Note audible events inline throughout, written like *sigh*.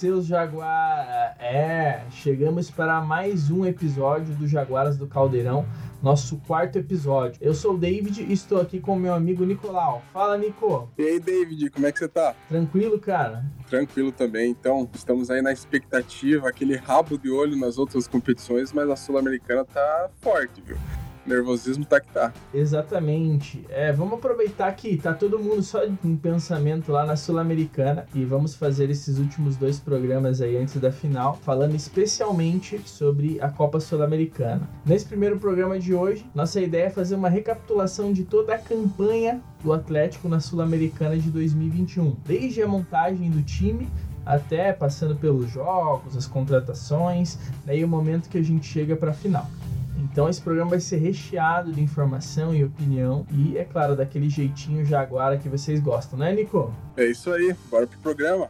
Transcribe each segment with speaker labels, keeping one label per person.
Speaker 1: Seus Jaguar! É, chegamos para mais um episódio do Jaguaras do Caldeirão, nosso quarto episódio. Eu sou o David e estou aqui com meu amigo Nicolau. Fala, Nico!
Speaker 2: E aí, David, como é que você tá?
Speaker 1: Tranquilo, cara?
Speaker 2: Tranquilo também. Então, estamos aí na expectativa, aquele rabo de olho nas outras competições, mas a Sul-Americana tá forte, viu? Nervosismo tá que tá.
Speaker 1: Exatamente. É, vamos aproveitar que tá todo mundo só em pensamento lá na Sul-Americana e vamos fazer esses últimos dois programas aí antes da final, falando especialmente sobre a Copa Sul-Americana. Nesse primeiro programa de hoje, nossa ideia é fazer uma recapitulação de toda a campanha do Atlético na Sul-Americana de 2021, desde a montagem do time até passando pelos jogos, as contratações, daí o momento que a gente chega para a final. Então esse programa vai ser recheado de informação e opinião e, é claro, daquele jeitinho jaguara que vocês gostam, né, Nico?
Speaker 2: É isso aí, bora pro programa.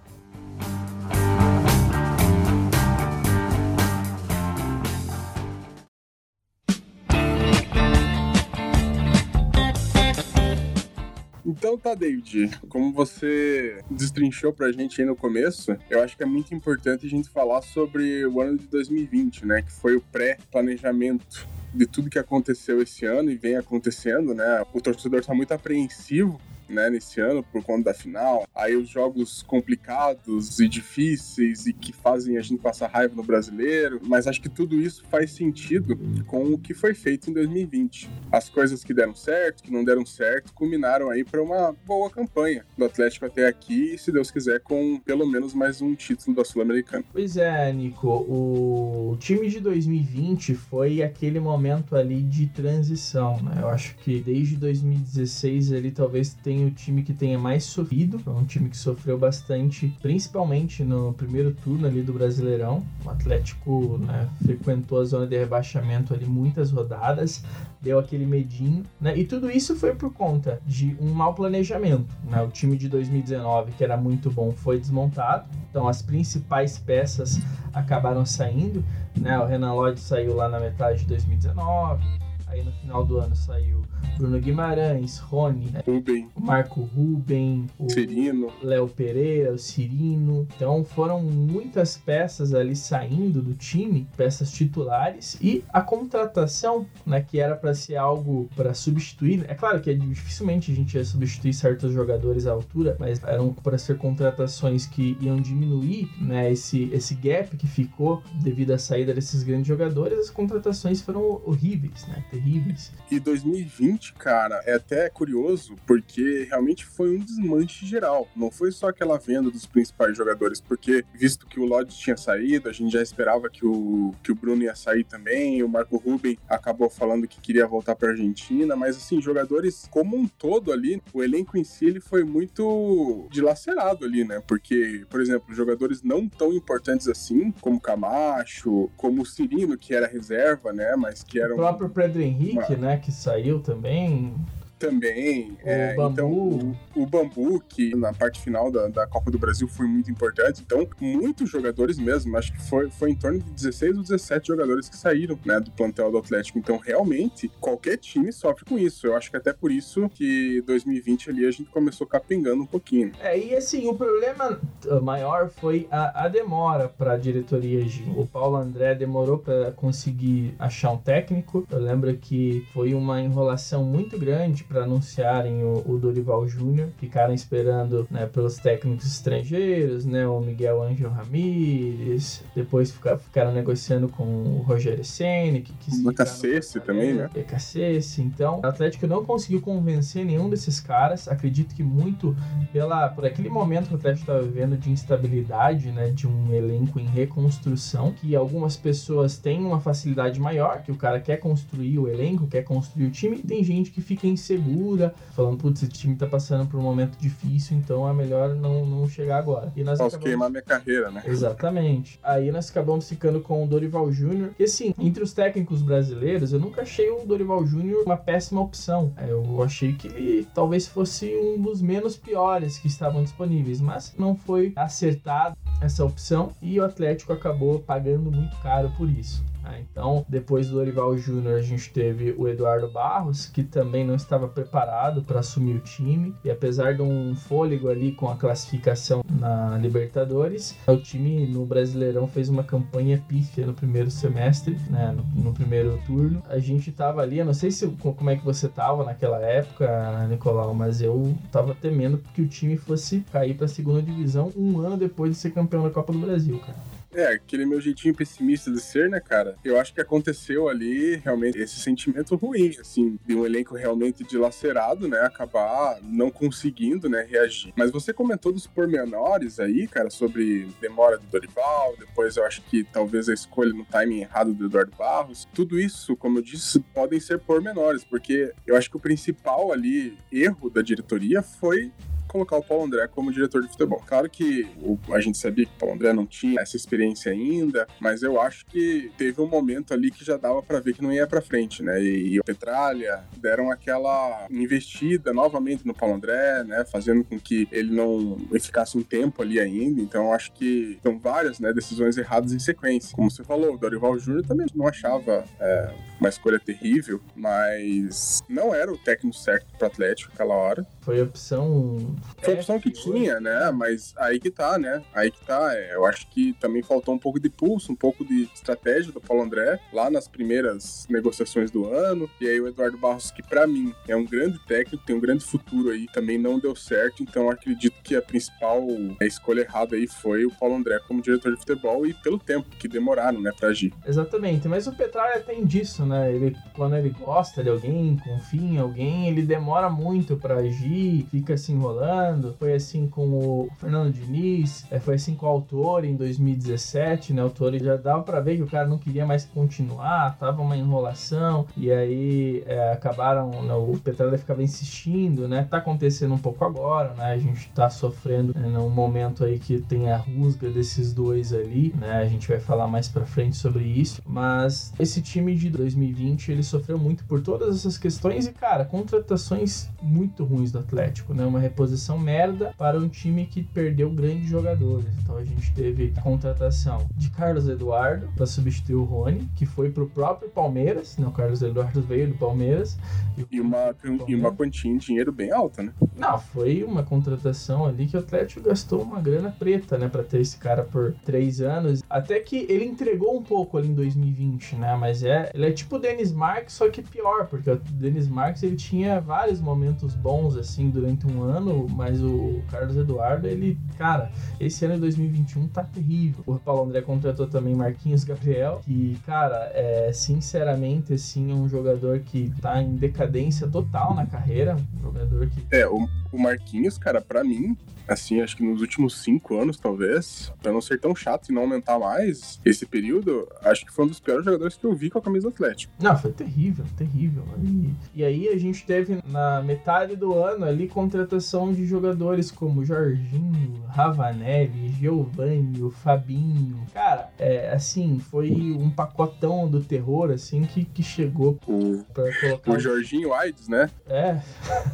Speaker 2: Então tá, David, como você destrinchou pra gente aí no começo, eu acho que é muito importante a gente falar sobre o ano de 2020, né? Que foi o pré-planejamento de tudo que aconteceu esse ano e vem acontecendo, né? O torcedor tá muito apreensivo né, nesse ano por conta da final. Aí os jogos complicados e difíceis e que fazem a gente passar raiva no brasileiro, mas acho que tudo isso faz sentido com o que foi feito em 2020. As coisas que deram certo, que não deram certo, culminaram aí para uma boa campanha do Atlético até aqui e, se Deus quiser, com pelo menos mais um título da Sul-Americana.
Speaker 1: Pois é, Nico, o time de 2020 foi aquele momento ali de transição, né? Eu acho que desde 2016 ele talvez tenha o time que tenha mais sofrido. É um time que sofreu bastante, principalmente no primeiro turno ali do Brasileirão. O Atlético né, frequentou a zona de rebaixamento ali muitas rodadas, deu aquele medinho, né? E tudo isso foi por conta de um mau planejamento. Né? O time de 2019, que era muito bom, foi desmontado. Então as principais peças acabaram saindo. Né? O Renan Lodge saiu lá na metade de 2019. Aí no final do ano saiu Bruno Guimarães, Rony, né?
Speaker 2: Ruben.
Speaker 1: o Marco Ruben, o
Speaker 2: Cirino.
Speaker 1: Léo Pereira, o Cirino. Então foram muitas peças ali saindo do time, peças titulares e a contratação, né, que era para ser algo para substituir. É claro que é dificilmente a gente ia substituir certos jogadores à altura, mas eram para ser contratações que iam diminuir, né, esse esse gap que ficou devido à saída desses grandes jogadores. As contratações foram horríveis, né, terríveis.
Speaker 2: E 2020 cara, é até curioso, porque realmente foi um desmanche geral. Não foi só aquela venda dos principais jogadores, porque visto que o Lodge tinha saído, a gente já esperava que o, que o Bruno ia sair também, o Marco Ruben acabou falando que queria voltar para Argentina, mas assim, jogadores como um todo ali, o elenco em si ele foi muito dilacerado ali, né? Porque, por exemplo, jogadores não tão importantes assim, como Camacho, como o Cirino, que era reserva, né? Mas que era
Speaker 1: O próprio Pedro Henrique, uma... né, que saiu também também. O
Speaker 2: é,
Speaker 1: bambu.
Speaker 2: Então, o, o, bambu, que na parte final da, da Copa do Brasil foi muito importante. Então, muitos jogadores mesmo, acho que foi, foi em torno de 16 ou 17 jogadores que saíram né, do plantel do Atlético. Então, realmente, qualquer time sofre com isso. Eu acho que até por isso que 2020 ali a gente começou capengando um pouquinho.
Speaker 1: É, e assim, o problema maior foi a, a demora para a diretoria agir. O Paulo André demorou para conseguir achar um técnico. Eu lembro que foi uma enrolação muito grande para anunciarem o, o, Dorival Júnior. Ficaram esperando né, pelos técnicos estrangeiros, né, o Miguel Ángel Ramírez. Depois ficar, ficaram negociando com o Rogério Senna, que quis.
Speaker 2: O Cacesse também, né?
Speaker 1: Cacesse. Então, o Atlético não conseguiu convencer nenhum desses caras. Acredito que muito pela, por aquele momento que o Atlético estava vivendo de instabilidade, né, de um elenco em reconstrução, que algumas pessoas têm uma facilidade maior, que o cara quer construir o elenco, quer construir o time, e tem gente que fica inseguro segura, falando, putz, esse time tá passando por um momento difícil, então é melhor não, não chegar agora.
Speaker 2: E nós Posso acabamos... queimar minha carreira, né?
Speaker 1: Exatamente. Aí nós acabamos ficando com o Dorival Júnior, que assim, entre os técnicos brasileiros, eu nunca achei o Dorival Júnior uma péssima opção. É, eu achei que ele talvez fosse um dos menos piores que estavam disponíveis, mas não foi acertado essa opção e o Atlético acabou pagando muito caro por isso. Né? Então, depois do Dorival Júnior, a gente teve o Eduardo Barros, que também não estava preparado para assumir o time. E apesar de um fôlego ali com a classificação na Libertadores, o time no Brasileirão fez uma campanha pífia no primeiro semestre, né? no, no primeiro turno. A gente tava ali, eu não sei se como é que você tava naquela época, Nicolau, mas eu tava temendo que o time fosse cair para a segunda divisão um ano depois de ser campeão da Copa do Brasil, cara.
Speaker 2: É, aquele meu jeitinho pessimista de ser, né, cara? Eu acho que aconteceu ali realmente esse sentimento ruim, assim, de um elenco realmente dilacerado, né? Acabar não conseguindo, né, reagir. Mas você comentou dos pormenores aí, cara, sobre demora do Dorival, depois eu acho que talvez a escolha no timing errado do Eduardo Barros. Tudo isso, como eu disse, podem ser pormenores, porque eu acho que o principal ali erro da diretoria foi colocar o Paulo André como diretor de futebol. Claro que o, a gente sabia que o Paulo André não tinha essa experiência ainda, mas eu acho que teve um momento ali que já dava para ver que não ia para frente, né? E, e o Petralha deram aquela investida novamente no Paulo André, né? Fazendo com que ele não ficasse um tempo ali ainda. Então acho que são várias né, decisões erradas em sequência. Como você falou, o Dorival Júnior também não achava é, uma escolha terrível, mas não era o técnico certo para o Atlético naquela hora.
Speaker 1: Foi a opção.
Speaker 2: Foi a opção que tinha, né? Mas aí que tá, né? Aí que tá. É, eu acho que também faltou um pouco de pulso, um pouco de estratégia do Paulo André lá nas primeiras negociações do ano. E aí o Eduardo Barros, que para mim é um grande técnico, tem um grande futuro aí, também não deu certo. Então acredito que a principal escolha errada aí foi o Paulo André como diretor de futebol e pelo tempo que demoraram, né, para agir.
Speaker 1: Exatamente. Mas o Petralha tem disso, né? Ele, quando ele gosta de alguém, confia em alguém, ele demora muito para agir fica se enrolando. Foi assim com o Fernando Diniz, é, foi assim com o autor em 2017, né? O autor já dava para ver que o cara não queria mais continuar, tava uma enrolação, e aí é, acabaram, né, o Petralha ficava insistindo, né? Tá acontecendo um pouco agora, né? A gente tá sofrendo né, num momento aí que tem a rusga desses dois ali, né? A gente vai falar mais pra frente sobre isso, mas esse time de 2020 ele sofreu muito por todas essas questões e, cara, contratações muito ruins do Atlético, né? Uma reposição merda para um time que perdeu grandes jogadores. Então a gente teve a contratação de Carlos Eduardo para substituir o Rony, que foi pro próprio Palmeiras, né? O Carlos Eduardo veio do Palmeiras.
Speaker 2: E, e uma, e uma quantia de dinheiro bem alta, né?
Speaker 1: Não, foi uma contratação ali que o Atlético gastou uma grana preta, né? Para ter esse cara por três anos. Até que ele entregou um pouco ali em 2020, né? Mas é, ele é tipo o Denis Marques, só que pior, porque o Denis Marques ele tinha vários momentos bons assim assim durante um ano, mas o Carlos Eduardo, ele, cara, esse ano de 2021 tá terrível. O Paulo André contratou também Marquinhos Gabriel, que, cara, é sinceramente assim, é um jogador que tá em decadência total na carreira, um jogador que
Speaker 2: É, o, o Marquinhos, cara, para mim, assim, acho que nos últimos cinco anos, talvez, pra não ser tão chato e não aumentar mais esse período, acho que foi um dos piores jogadores que eu vi com a camisa do Atlético.
Speaker 1: Não, foi terrível, terrível. E, e aí a gente teve na metade do ano ali contratação de jogadores como Jorginho, Ravanelli, Giovanni, o Fabinho. Cara, é, assim, foi um pacotão do terror, assim, que, que chegou
Speaker 2: o, pra colocar... O Jorginho Aides, né?
Speaker 1: É.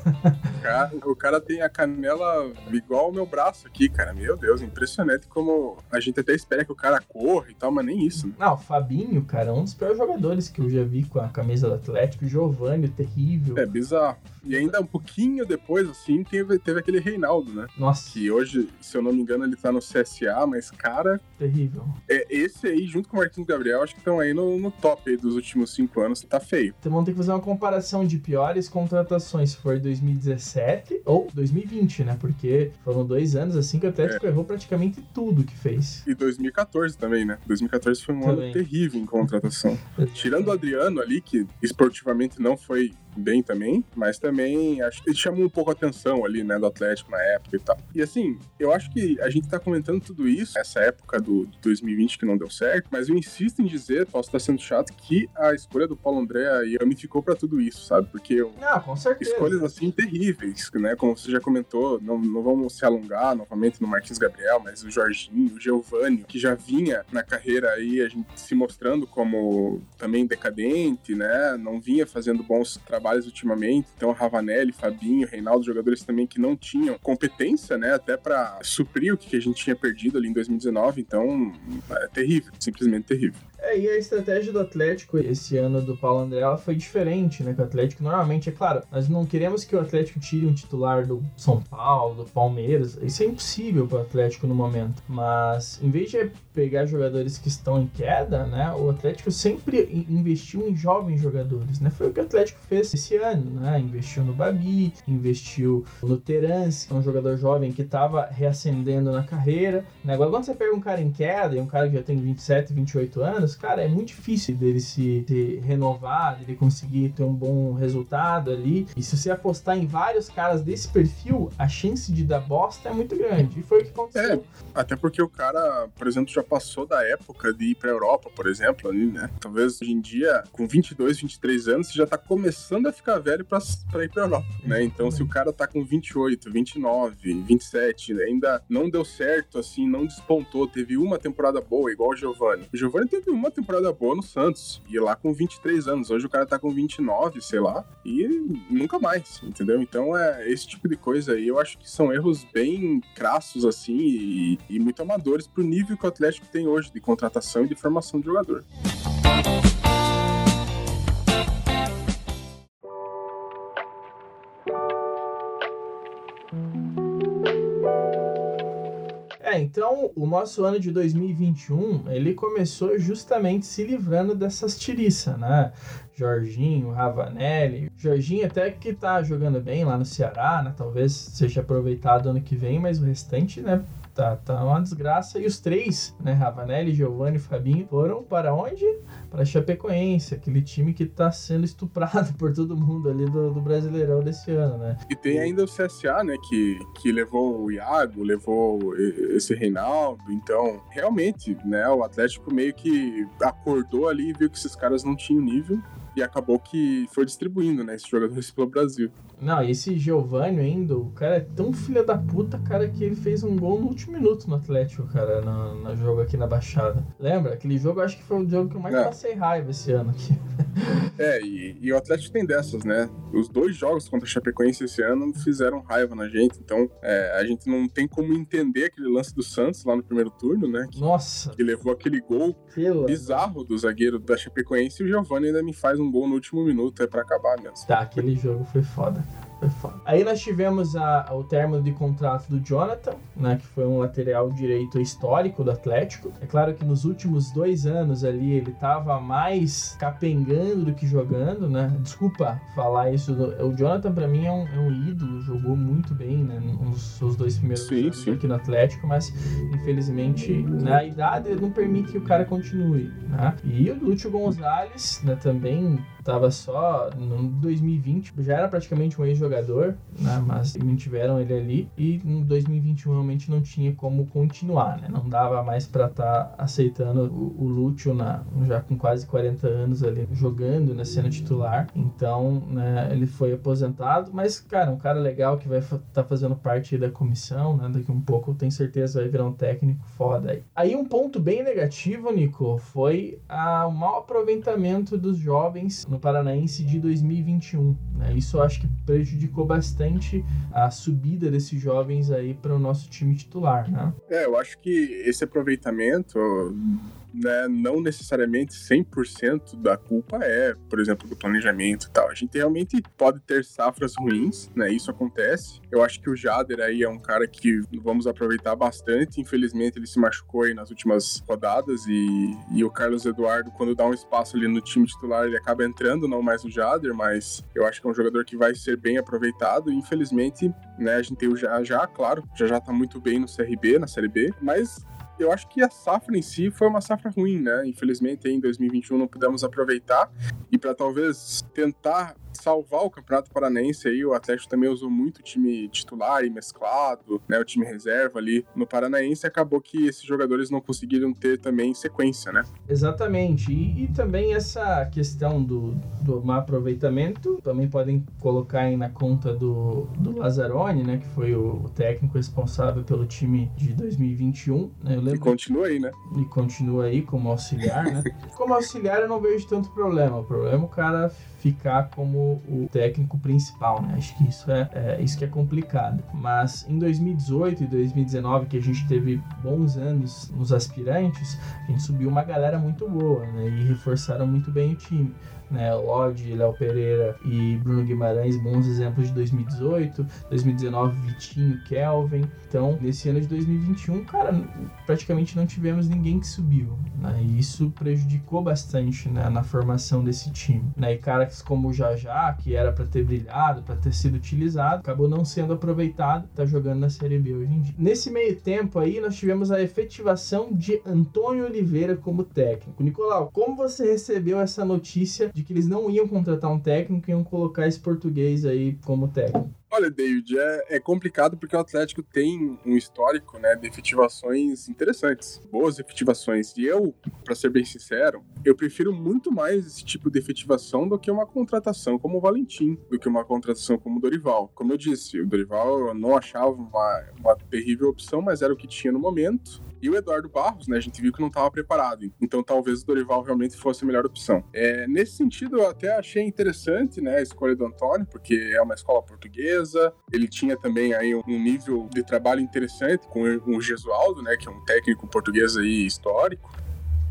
Speaker 2: o, cara, o cara tem a canela igual o meu braço aqui, cara. Meu Deus, impressionante como a gente até espera que o cara corra e tal, mas nem isso. Né?
Speaker 1: Não, o Fabinho, cara, é um dos piores jogadores que eu já vi com a camisa do Atlético. Giovanni, terrível.
Speaker 2: É bizarro. E ainda um pouquinho depois, assim, teve, teve aquele Reinaldo, né?
Speaker 1: Nossa.
Speaker 2: Que hoje, se eu não me engano, ele tá no CSA, mas, cara.
Speaker 1: Terrível.
Speaker 2: É, esse aí, junto com o Marquinhos Gabriel, acho que estão aí no, no top aí dos últimos cinco anos. Tá feio.
Speaker 1: Então vamos ter que fazer uma comparação de piores contratações, se for 2017 ou 2020, né? Porque foram dois anos assim que o Atlético é. errou praticamente tudo que fez.
Speaker 2: E 2014 também, né? 2014 foi um também. ano terrível em contratação. Tirando o Adriano ali, que esportivamente não foi bem também, mas também acho que ele chamou um pouco a atenção ali, né, do Atlético na época e tal. E assim, eu acho que a gente tá comentando tudo isso, essa época do, 2020 que não deu certo, mas eu insisto em dizer, posso estar sendo chato, que a escolha do Paulo André aí ficou para tudo isso, sabe? Porque eu,
Speaker 1: não, com certeza.
Speaker 2: escolhas assim terríveis, né? Como você já comentou, não, não vamos se alongar novamente no Marquinhos Gabriel, mas o Jorginho, o Giovanni, que já vinha na carreira aí a gente se mostrando como também decadente, né? Não vinha fazendo bons trabalhos trabalhos ultimamente. Então, Ravanelli, Fabinho, Reinaldo, jogadores também que não tinham competência, né, até para suprir o que a gente tinha perdido ali em 2019. Então, é terrível, simplesmente terrível.
Speaker 1: É, e a estratégia do Atlético esse ano do Paulo André foi diferente, né? Que o Atlético normalmente, é claro, nós não queremos que o Atlético tire um titular do São Paulo, do Palmeiras. Isso é impossível para o Atlético no momento. Mas em vez de pegar jogadores que estão em queda, né? O Atlético sempre investiu em jovens jogadores, né? Foi o que o Atlético fez esse ano, né? Investiu no Babi, investiu no Terence, é um jogador jovem que estava reacendendo na carreira. Né? Agora, quando você pega um cara em queda e um cara que já tem 27, 28 anos, cara, é muito difícil dele se, se renovar, dele conseguir ter um bom resultado ali. E se você apostar em vários caras desse perfil, a chance de dar bosta é muito grande. E foi o que aconteceu.
Speaker 2: É, até porque o cara, por exemplo, já passou da época de ir pra Europa, por exemplo, ali, né? Talvez hoje em dia, com 22, 23 anos, você já tá começando a ficar velho pra, pra ir pra Europa, né? Então, se o cara tá com 28, 29, 27, ainda não deu certo, assim, não despontou, teve uma temporada boa, igual o Giovanni. O Giovanni teve uma temporada boa no Santos, e lá com 23 anos. Hoje o cara tá com 29, sei lá, e nunca mais, entendeu? Então, é esse tipo de coisa aí, eu acho que são erros bem crassos, assim, e, e muito amadores pro nível que o Atlético tem hoje de contratação e de formação de jogador.
Speaker 1: Então o nosso ano de 2021 ele começou justamente se livrando dessas tiriças, né? Jorginho, Ravanelli. Jorginho até que tá jogando bem lá no Ceará, né? Talvez seja aproveitado ano que vem, mas o restante, né? Tá, tá uma desgraça. E os três, né? Ravanelli, Giovanni e Fabinho, foram para onde? Para Chapecoense, aquele time que tá sendo estuprado *laughs* por todo mundo ali do, do Brasileirão desse ano, né?
Speaker 2: E tem ainda o CSA, né? Que, que levou o Iago, levou esse Reinaldo. Então, realmente, né? O Atlético meio que acordou ali e viu que esses caras não tinham nível e acabou que foi distribuindo, né, esses jogadores *laughs* pelo Brasil.
Speaker 1: Não, e esse Giovanni ainda, o cara é tão filha da puta, cara, que ele fez um gol no último minuto no Atlético, cara, no, no jogo aqui na Baixada. Lembra? Aquele jogo, acho que foi o jogo que eu mais é. passei raiva esse ano aqui. *laughs*
Speaker 2: É, e, e, o Atlético tem dessas, né? Os dois jogos contra o Chapecoense esse ano fizeram raiva na gente, então é, a gente não tem como entender aquele lance do Santos lá no primeiro turno, né?
Speaker 1: Que, Nossa!
Speaker 2: Que levou aquele gol Pela. bizarro do zagueiro da Chapecoense e o Giovanni ainda me faz um gol no último minuto, é para acabar mesmo.
Speaker 1: Tá, aquele jogo foi foda. Aí nós tivemos a, o término de contrato do Jonathan, né, que foi um lateral direito histórico do Atlético. É claro que nos últimos dois anos ali ele estava mais capengando do que jogando, né? Desculpa falar isso. O Jonathan para mim é um, é um, ídolo, jogou muito bem, né, nos seus dois primeiros sim, anos sim. aqui no Atlético, mas infelizmente né, a idade não permite que o cara continue, né? E o Lúcio Gonzalez, né, também estava só no 2020, já era praticamente um ex-jogador, né? Mas mantiveram ele ali e em 2021 realmente não tinha como continuar, né? Não dava mais para estar tá aceitando o, o Lúcio na, já com quase 40 anos ali jogando, né? Sendo titular. Então, né? Ele foi aposentado, mas, cara, um cara legal que vai estar tá fazendo parte da comissão, né? Daqui um pouco, tenho certeza vai virar um técnico foda aí. Aí um ponto bem negativo, Nico, foi a, o mau aproveitamento dos jovens no Paranaense de 2021. Né? Isso eu acho que prejudicou bastante a subida desses jovens aí para o nosso time titular. Né?
Speaker 2: É, eu acho que esse aproveitamento né, não necessariamente 100% da culpa é, por exemplo, do planejamento e tal. A gente realmente pode ter safras ruins, né? Isso acontece. Eu acho que o Jader aí é um cara que vamos aproveitar bastante. Infelizmente, ele se machucou aí nas últimas rodadas e, e o Carlos Eduardo, quando dá um espaço ali no time titular, ele acaba entrando, não mais o Jader, mas eu acho que é um jogador que vai ser bem aproveitado. Infelizmente, né, a gente tem o já, já, claro, já já tá muito bem no CRB, na Série B, mas eu acho que a safra em si foi uma safra ruim, né? Infelizmente, em 2021 não pudemos aproveitar. E para talvez tentar salvar o Campeonato Paranaense aí, o Atlético também usou muito o time titular e mesclado, né, o time reserva ali no Paranaense, acabou que esses jogadores não conseguiram ter também sequência, né?
Speaker 1: Exatamente, e, e também essa questão do, do mau aproveitamento, também podem colocar aí na conta do, do Lazzaroni, né, que foi o, o técnico responsável pelo time de 2021, né, eu lembro...
Speaker 2: E continua aí, né?
Speaker 1: E continua aí como auxiliar, né? *laughs* como auxiliar eu não vejo tanto problema, o problema é o cara ficar como o técnico principal, né? Acho que isso é, é isso que é complicado. Mas em 2018 e 2019, que a gente teve bons anos nos aspirantes, a gente subiu uma galera muito boa, né? E reforçaram muito bem o time né? Lodge, Léo Pereira e Bruno Guimarães, bons exemplos de 2018, 2019, Vitinho, Kelvin. Então, nesse ano de 2021, cara, praticamente não tivemos ninguém que subiu, né? E isso prejudicou bastante né, na formação desse time, né? E caras como o Jajá, que era para ter brilhado, para ter sido utilizado, acabou não sendo aproveitado, tá jogando na Série B hoje em dia. Nesse meio tempo aí, nós tivemos a efetivação de Antônio Oliveira como técnico. Nicolau, como você recebeu essa notícia de que eles não iam contratar um técnico e iam colocar esse português aí como técnico.
Speaker 2: Olha, David, é, é, complicado porque o Atlético tem um histórico né, de efetivações interessantes, boas efetivações. E eu, para ser bem sincero, eu prefiro muito mais esse tipo de efetivação do que uma contratação como o Valentim, do que uma contratação como o Dorival. Como eu disse, o Dorival eu não achava uma, uma terrível opção, mas era o que tinha no momento. E o Eduardo Barros, né, a gente viu que não estava preparado. Então talvez o Dorival realmente fosse a melhor opção. É, nesse sentido, eu até achei interessante né, a escolha do Antônio, porque é uma escola portuguesa. Ele tinha também aí um nível de trabalho interessante com o Gesualdo, né, que é um técnico português aí histórico.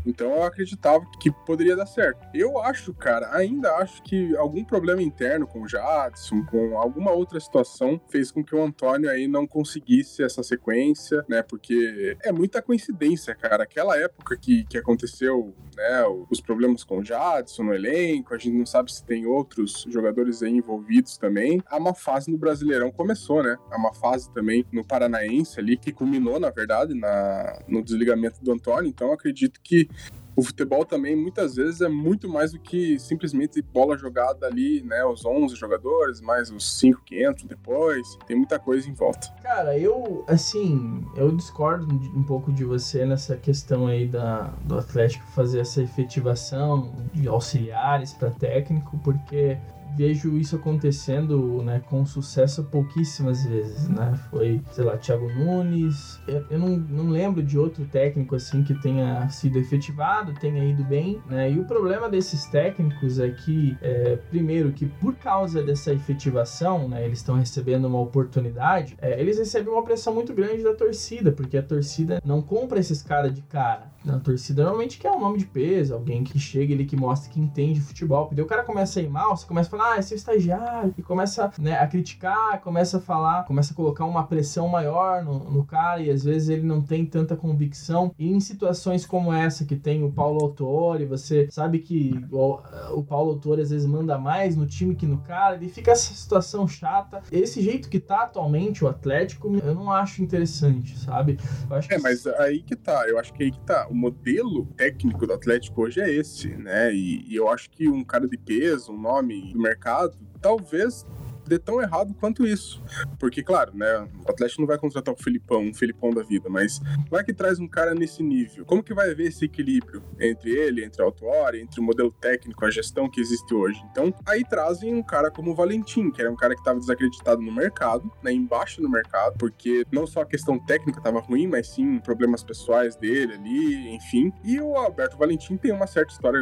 Speaker 2: Então eu acreditava que poderia dar certo. Eu acho, cara, ainda acho que algum problema interno com o Jadson, com alguma outra situação, fez com que o Antônio aí não conseguisse essa sequência, né? Porque é muita coincidência, cara. Aquela época que, que aconteceu, né, os problemas com o Jadson no elenco, a gente não sabe se tem outros jogadores aí envolvidos também. A má fase no Brasileirão começou, né? A má fase também no Paranaense ali, que culminou, na verdade, na, no desligamento do Antônio. Então acredito que o futebol também muitas vezes é muito mais do que simplesmente bola jogada ali, né? Os 11 jogadores, mais os 5 que entram depois. Tem muita coisa em volta.
Speaker 1: Cara, eu, assim, eu discordo um pouco de você nessa questão aí da, do Atlético fazer essa efetivação de auxiliares para técnico, porque vejo isso acontecendo, né, com sucesso pouquíssimas vezes, né? Foi, sei lá, Thiago Nunes. Eu, eu não, não lembro de outro técnico assim que tenha sido efetivado, tenha ido bem, né? E o problema desses técnicos é que, é, primeiro, que por causa dessa efetivação, né, eles estão recebendo uma oportunidade, é, eles recebem uma pressão muito grande da torcida, porque a torcida não compra esses caras de cara. A torcida normalmente quer um nome de peso, alguém que chega ali que mostra que entende futebol. Porque o cara começa a ir mal, você começa a falar, ah, é seu estagiário, e começa né, a criticar, começa a falar, começa a colocar uma pressão maior no, no cara, e às vezes ele não tem tanta convicção. E em situações como essa, que tem o Paulo Autori, você sabe que o, o Paulo Autori às vezes manda mais no time que no cara, e fica essa situação chata. Esse jeito que tá atualmente o Atlético, eu não acho interessante, sabe?
Speaker 2: é, que... mas aí que tá, eu acho que aí que tá. Modelo técnico do Atlético hoje é esse, né? E, e eu acho que um cara de peso, um nome do mercado, talvez dê tão errado quanto isso. Porque, claro, né, o Atlético não vai contratar o Filipão, um Filipão da vida, mas vai que traz um cara nesse nível. Como que vai haver esse equilíbrio entre ele, entre a Autuori, entre o modelo técnico, a gestão que existe hoje? Então, aí trazem um cara como o Valentim, que era um cara que estava desacreditado no mercado, né, embaixo no mercado, porque não só a questão técnica estava ruim, mas sim problemas pessoais dele ali, enfim. E o Alberto Valentim tem uma certa história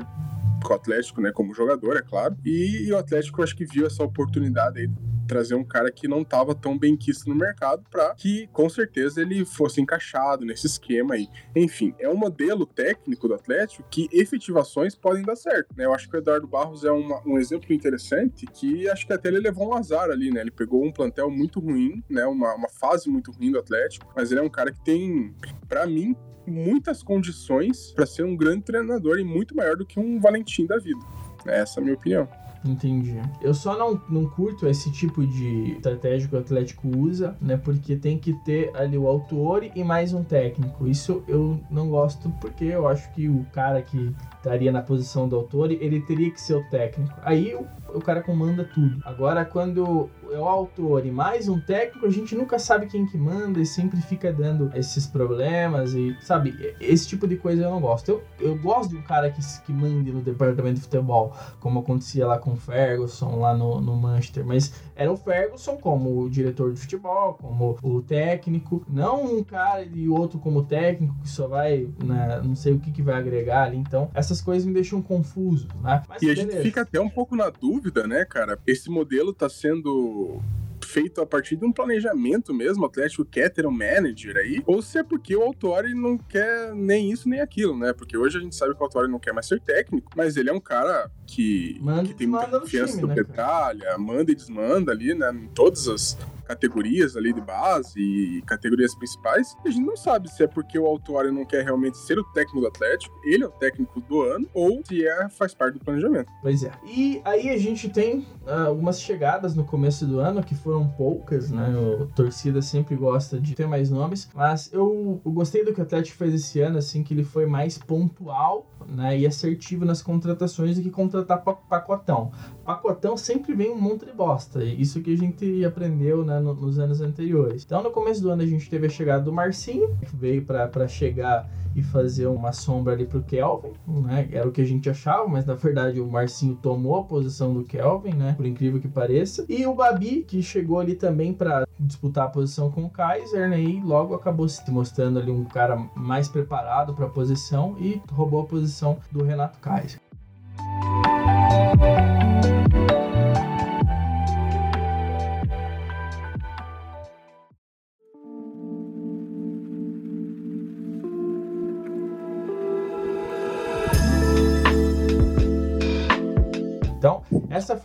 Speaker 2: com o Atlético, né, como jogador, é claro. E, e o Atlético acho que viu essa oportunidade aí trazer um cara que não estava tão bem quisto no mercado para que com certeza ele fosse encaixado nesse esquema aí. Enfim, é um modelo técnico do Atlético que efetivações podem dar certo, né? Eu acho que o Eduardo Barros é uma, um exemplo interessante que acho que até ele levou um azar ali, né? Ele pegou um plantel muito ruim, né? Uma, uma fase muito ruim do Atlético, mas ele é um cara que tem, para mim, muitas condições para ser um grande treinador e muito maior do que um Valentim da vida. Essa é a minha opinião.
Speaker 1: Entendi. Eu só não, não curto esse tipo de estratégia que o Atlético usa, né? Porque tem que ter ali o autor e mais um técnico. Isso eu não gosto porque eu acho que o cara que estaria na posição do autor, ele teria que ser o técnico. Aí o, o cara comanda tudo. Agora, quando é o autor e mais um técnico, a gente nunca sabe quem que manda e sempre fica dando esses problemas e, sabe, esse tipo de coisa eu não gosto. Eu, eu gosto de um cara que, que mande no departamento de futebol, como acontecia lá com o Ferguson, lá no, no Manchester, mas era o Ferguson como o diretor de futebol, como o técnico, não um cara e outro como técnico que só vai, né, não sei o que, que vai agregar ali. Então, essas coisas me deixam confuso, né?
Speaker 2: Mas, e beleza. a gente fica até um pouco na dúvida, né, cara? Esse modelo tá sendo feito a partir de um planejamento mesmo, o Atlético quer ter um manager aí, ou se é porque o Autori não quer nem isso nem aquilo, né? Porque hoje a gente sabe que o Autori não quer mais ser técnico, mas ele é um cara que,
Speaker 1: manda
Speaker 2: que tem muita confiança do, time, né, Petralha, manda e desmanda ali, né? Em todas as categorias ali de base e categorias principais. E a gente não sabe se é porque o Autuário não quer realmente ser o técnico do Atlético, ele é o técnico do ano, ou se é, faz parte do planejamento.
Speaker 1: Pois é. E aí a gente tem uh, algumas chegadas no começo do ano, que foram poucas, né? A torcida sempre gosta de ter mais nomes, mas eu, eu gostei do que o Atlético fez esse ano, assim, que ele foi mais pontual né, e assertivo nas contratações do que contratar pacotão. Pacotão sempre vem um monte de bosta, isso que a gente aprendeu né, nos anos anteriores. Então, no começo do ano, a gente teve a chegada do Marcinho, que veio para chegar e fazer uma sombra ali pro Kelvin, né? Era o que a gente achava, mas na verdade o Marcinho tomou a posição do Kelvin, né? Por incrível que pareça. E o Babi, que chegou ali também para disputar a posição com o Kaiser, né? E logo acabou se mostrando ali um cara mais preparado para a posição e roubou a posição do Renato Kaiser.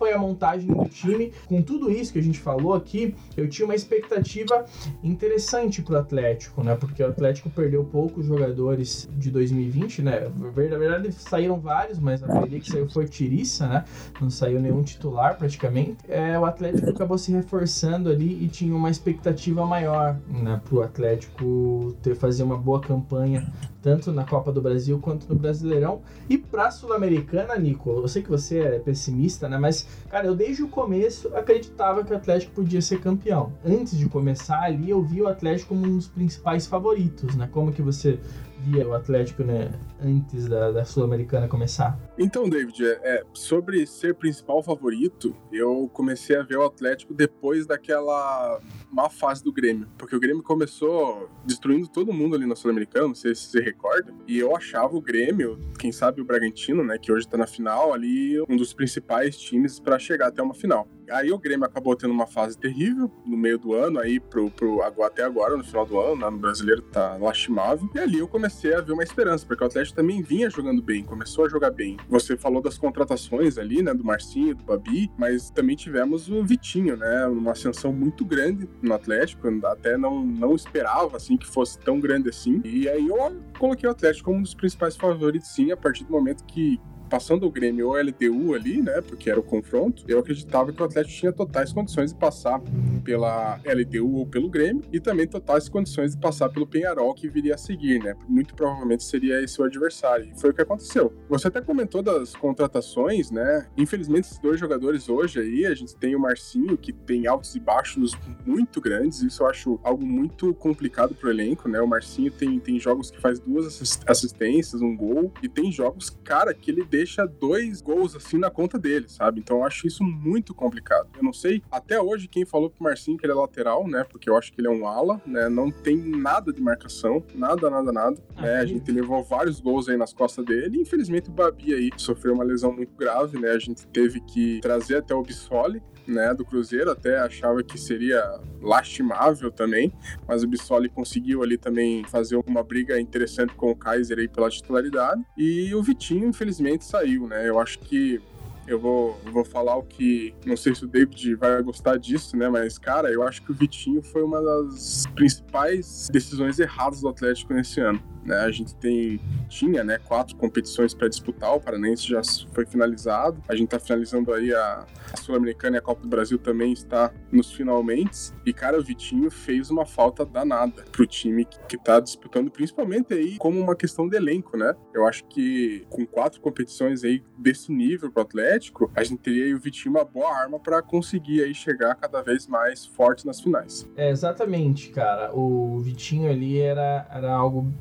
Speaker 1: Foi a montagem do time. Com tudo isso que a gente falou aqui, eu tinha uma expectativa interessante pro Atlético, né? Porque o Atlético perdeu poucos jogadores de 2020, né? Na verdade, saíram vários, mas a que saiu foi Tiriça, né? Não saiu nenhum titular praticamente. É, o Atlético acabou se reforçando ali e tinha uma expectativa maior, né? Pro Atlético ter fazer uma boa campanha tanto na Copa do Brasil quanto no Brasileirão. E pra Sul-Americana, Nico, eu sei que você é pessimista, né? Mas, cara, eu desde o começo acreditava que o Atlético podia ser campeão. Antes de começar ali, eu vi o Atlético como um dos principais favoritos, né? Como que você via o Atlético, né, antes da, da Sul-Americana começar?
Speaker 2: Então, David, é, é, sobre ser principal favorito, eu comecei a ver o Atlético depois daquela má fase do Grêmio. Porque o Grêmio começou destruindo todo mundo ali na Sul-Americana, não sei se você recorda. E eu achava o Grêmio, quem sabe o Bragantino, né, que hoje tá na final, ali um dos principais times para chegar até uma final. Aí o Grêmio acabou tendo uma fase terrível no meio do ano, aí pro, pro até agora, no final do ano, né, no brasileiro tá lastimável. E ali eu comecei a ver uma esperança, porque o Atlético também vinha jogando bem, começou a jogar bem. Você falou das contratações ali, né, do Marcinho, do Babi, mas também tivemos o Vitinho, né, uma ascensão muito grande no Atlético, até não, não esperava, assim, que fosse tão grande assim. E aí eu coloquei o Atlético como um dos principais favoritos, sim, a partir do momento que passando o Grêmio ou LDU ali, né, porque era o confronto, eu acreditava que o Atlético tinha totais condições de passar pela LDU ou pelo Grêmio e também totais condições de passar pelo Penharol que viria a seguir, né? Muito provavelmente seria esse o adversário. E foi o que aconteceu. Você até comentou das contratações, né? Infelizmente esses dois jogadores hoje aí, a gente tem o Marcinho que tem altos e baixos muito grandes, isso eu acho algo muito complicado pro elenco, né? O Marcinho tem, tem jogos que faz duas assistências, um gol, e tem jogos, cara, que ele deixa dois gols assim na conta dele, sabe? Então eu acho isso muito complicado. Eu não sei até hoje quem falou pro Marcinho que ele é lateral, né? Porque eu acho que ele é um ala, né? Não tem nada de marcação, nada, nada, nada. Ah, né? A gente levou vários gols aí nas costas dele. Infelizmente o Babi aí sofreu uma lesão muito grave, né? A gente teve que trazer até o Bissoli, né, do Cruzeiro, até achava que seria lastimável também, mas o Bissoli conseguiu ali também fazer uma briga interessante com o Kaiser aí pela titularidade, e o Vitinho, infelizmente, saiu, né, eu acho que eu vou, vou falar o que. Não sei se o David vai gostar disso, né? Mas, cara, eu acho que o Vitinho foi uma das principais decisões erradas do Atlético nesse ano. Né? A gente tem, tinha né, quatro competições para disputar, o Paranense já foi finalizado, a gente está finalizando aí a, a Sul-Americana e a Copa do Brasil também está nos finalmente. E, cara, o Vitinho fez uma falta danada pro time que, está disputando, principalmente aí como uma questão de elenco, né? Eu acho que com quatro competições aí desse nível pro Atlético, Atlético, a gente teria o Vitinho uma boa arma para conseguir aí chegar cada vez mais forte nas finais.
Speaker 1: É, exatamente, cara. O Vitinho ali era, era algo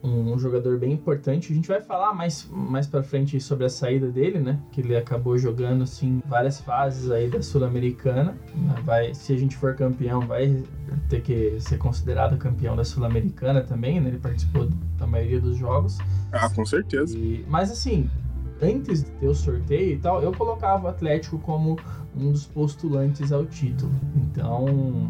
Speaker 1: um jogador bem importante. A gente vai falar mais, mais pra frente sobre a saída dele, né? Que ele acabou jogando, assim, várias fases aí da Sul-Americana. Vai, se a gente for campeão, vai ter que ser considerado campeão da Sul-Americana também, né? Ele participou da maioria dos jogos.
Speaker 2: Ah, com certeza.
Speaker 1: E, mas assim, antes de ter o sorteio e tal, eu colocava o Atlético como um dos postulantes ao título. Então,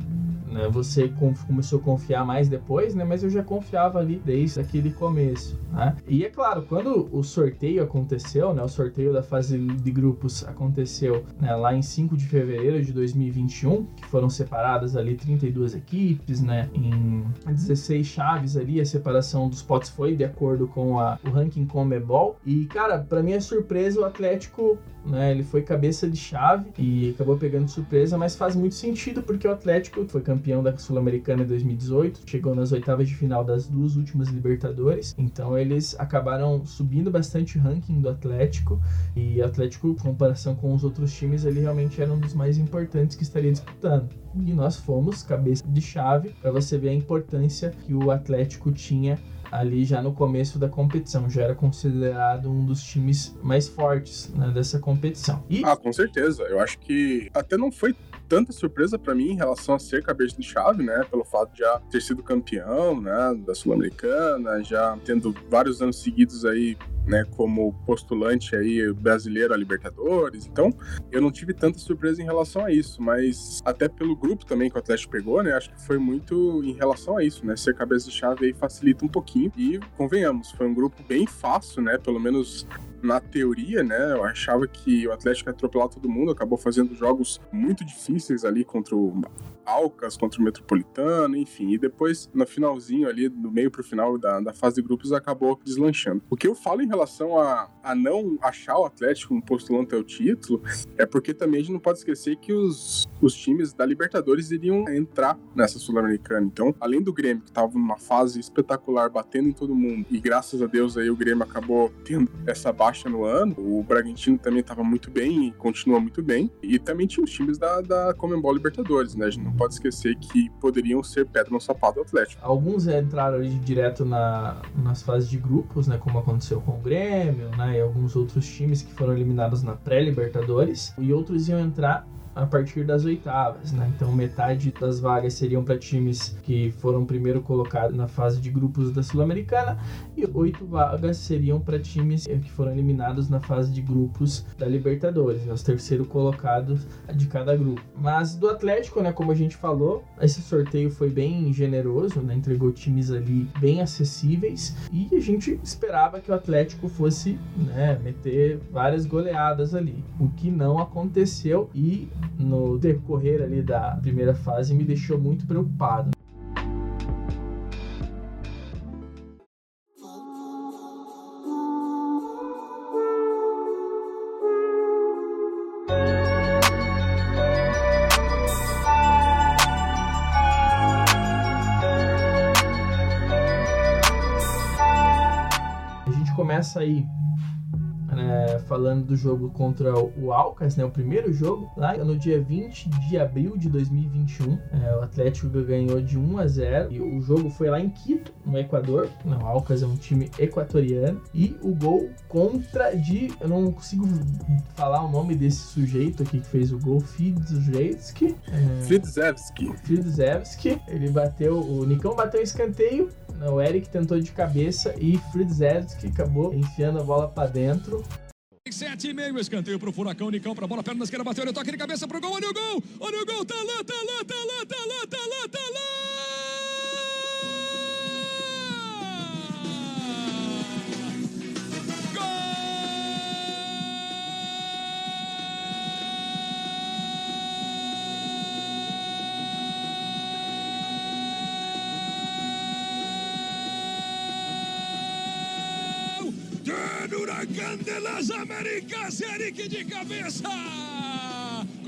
Speaker 1: né? Você começou a confiar mais depois, né? Mas eu já confiava ali desde aquele começo, né? E é claro, quando o sorteio aconteceu, né? O sorteio da fase de grupos aconteceu né? lá em 5 de fevereiro de 2021, que foram separadas ali 32 equipes, né? Em 16 chaves ali, a separação dos potes foi de acordo com a, o ranking Comebol. E, cara, para minha surpresa, o Atlético né? Ele foi cabeça de chave e acabou pegando surpresa, mas faz muito sentido porque o Atlético foi campeão da Sul-Americana em 2018, chegou nas oitavas de final das duas últimas Libertadores, então eles acabaram subindo bastante o ranking do Atlético e o Atlético, em comparação com os outros times, ele realmente era um dos mais importantes que estaria disputando. E nós fomos cabeça de chave para você ver a importância que o Atlético tinha ali já no começo da competição. Já era considerado um dos times mais fortes né, dessa competição.
Speaker 2: E... Ah, com certeza. Eu acho que até não foi tanta surpresa para mim em relação a ser cabeça de chave, né? Pelo fato de já ter sido campeão, né? Da Sul-Americana, já tendo vários anos seguidos aí né, como postulante aí brasileiro a Libertadores. Então, eu não tive tanta surpresa em relação a isso, mas até pelo grupo também que o Atlético pegou, né, acho que foi muito em relação a isso, né, ser cabeça de chave aí facilita um pouquinho e convenhamos, foi um grupo bem fácil, né, pelo menos na teoria, né, eu achava que o Atlético ia atropelar todo mundo, acabou fazendo jogos muito difíceis ali contra o Alcas, contra o Metropolitano, enfim, e depois no finalzinho ali, do meio pro final da, da fase de grupos, acabou deslanchando. O que eu falo em relação a, a não achar o Atlético um postulante ao título é porque também a gente não pode esquecer que os, os times da Libertadores iriam entrar nessa Sul-Americana. Então, além do Grêmio, que estava numa fase espetacular, batendo em todo mundo, e graças a Deus aí o Grêmio acabou tendo essa baixa no ano. O Bragantino também estava muito bem e continua muito bem. E também tinha os times da, da Comembol Libertadores, né? A gente não pode esquecer que poderiam ser pedra no sapato do Atlético.
Speaker 1: Alguns entraram direto na, nas fases de grupos, né? Como aconteceu com o Grêmio, né? E alguns outros times que foram eliminados na pré-Libertadores. E outros iam entrar a partir das oitavas, né? Então metade das vagas seriam para times que foram primeiro colocados na fase de grupos da Sul-Americana e oito vagas seriam para times que foram eliminados na fase de grupos da Libertadores, né? os terceiro colocados de cada grupo. Mas do Atlético, né, como a gente falou, esse sorteio foi bem generoso, né? Entregou times ali bem acessíveis e a gente esperava que o Atlético fosse, né, meter várias goleadas ali, o que não aconteceu e no decorrer ali da primeira fase me deixou muito preocupado. A gente começa aí falando do jogo contra o Alcas, né, o primeiro jogo, lá no dia 20 de abril de 2021. É, o Atlético ganhou de 1 a 0 e o jogo foi lá em Quito, no Equador. Não, o Alcas é um time equatoriano. E o gol contra de. Eu não consigo falar o nome desse sujeito aqui que fez o gol, Fidzewski.
Speaker 2: É, Fidzewski.
Speaker 1: Fidzewski. Ele bateu. O Nicão bateu o escanteio o Eric tentou de cabeça e Fridzewski acabou enfiando a bola para dentro.
Speaker 3: Sete e meio, escanteio pro Furacão, Nicão pra bola, perna esquerda, bateu, ele toque de cabeça pro gol, olha o gol, olha o gol, tá lá, tá lá, tá lá, tá lá, tá lá, tá lá! Huracán de las Américas, Eric de cabeça!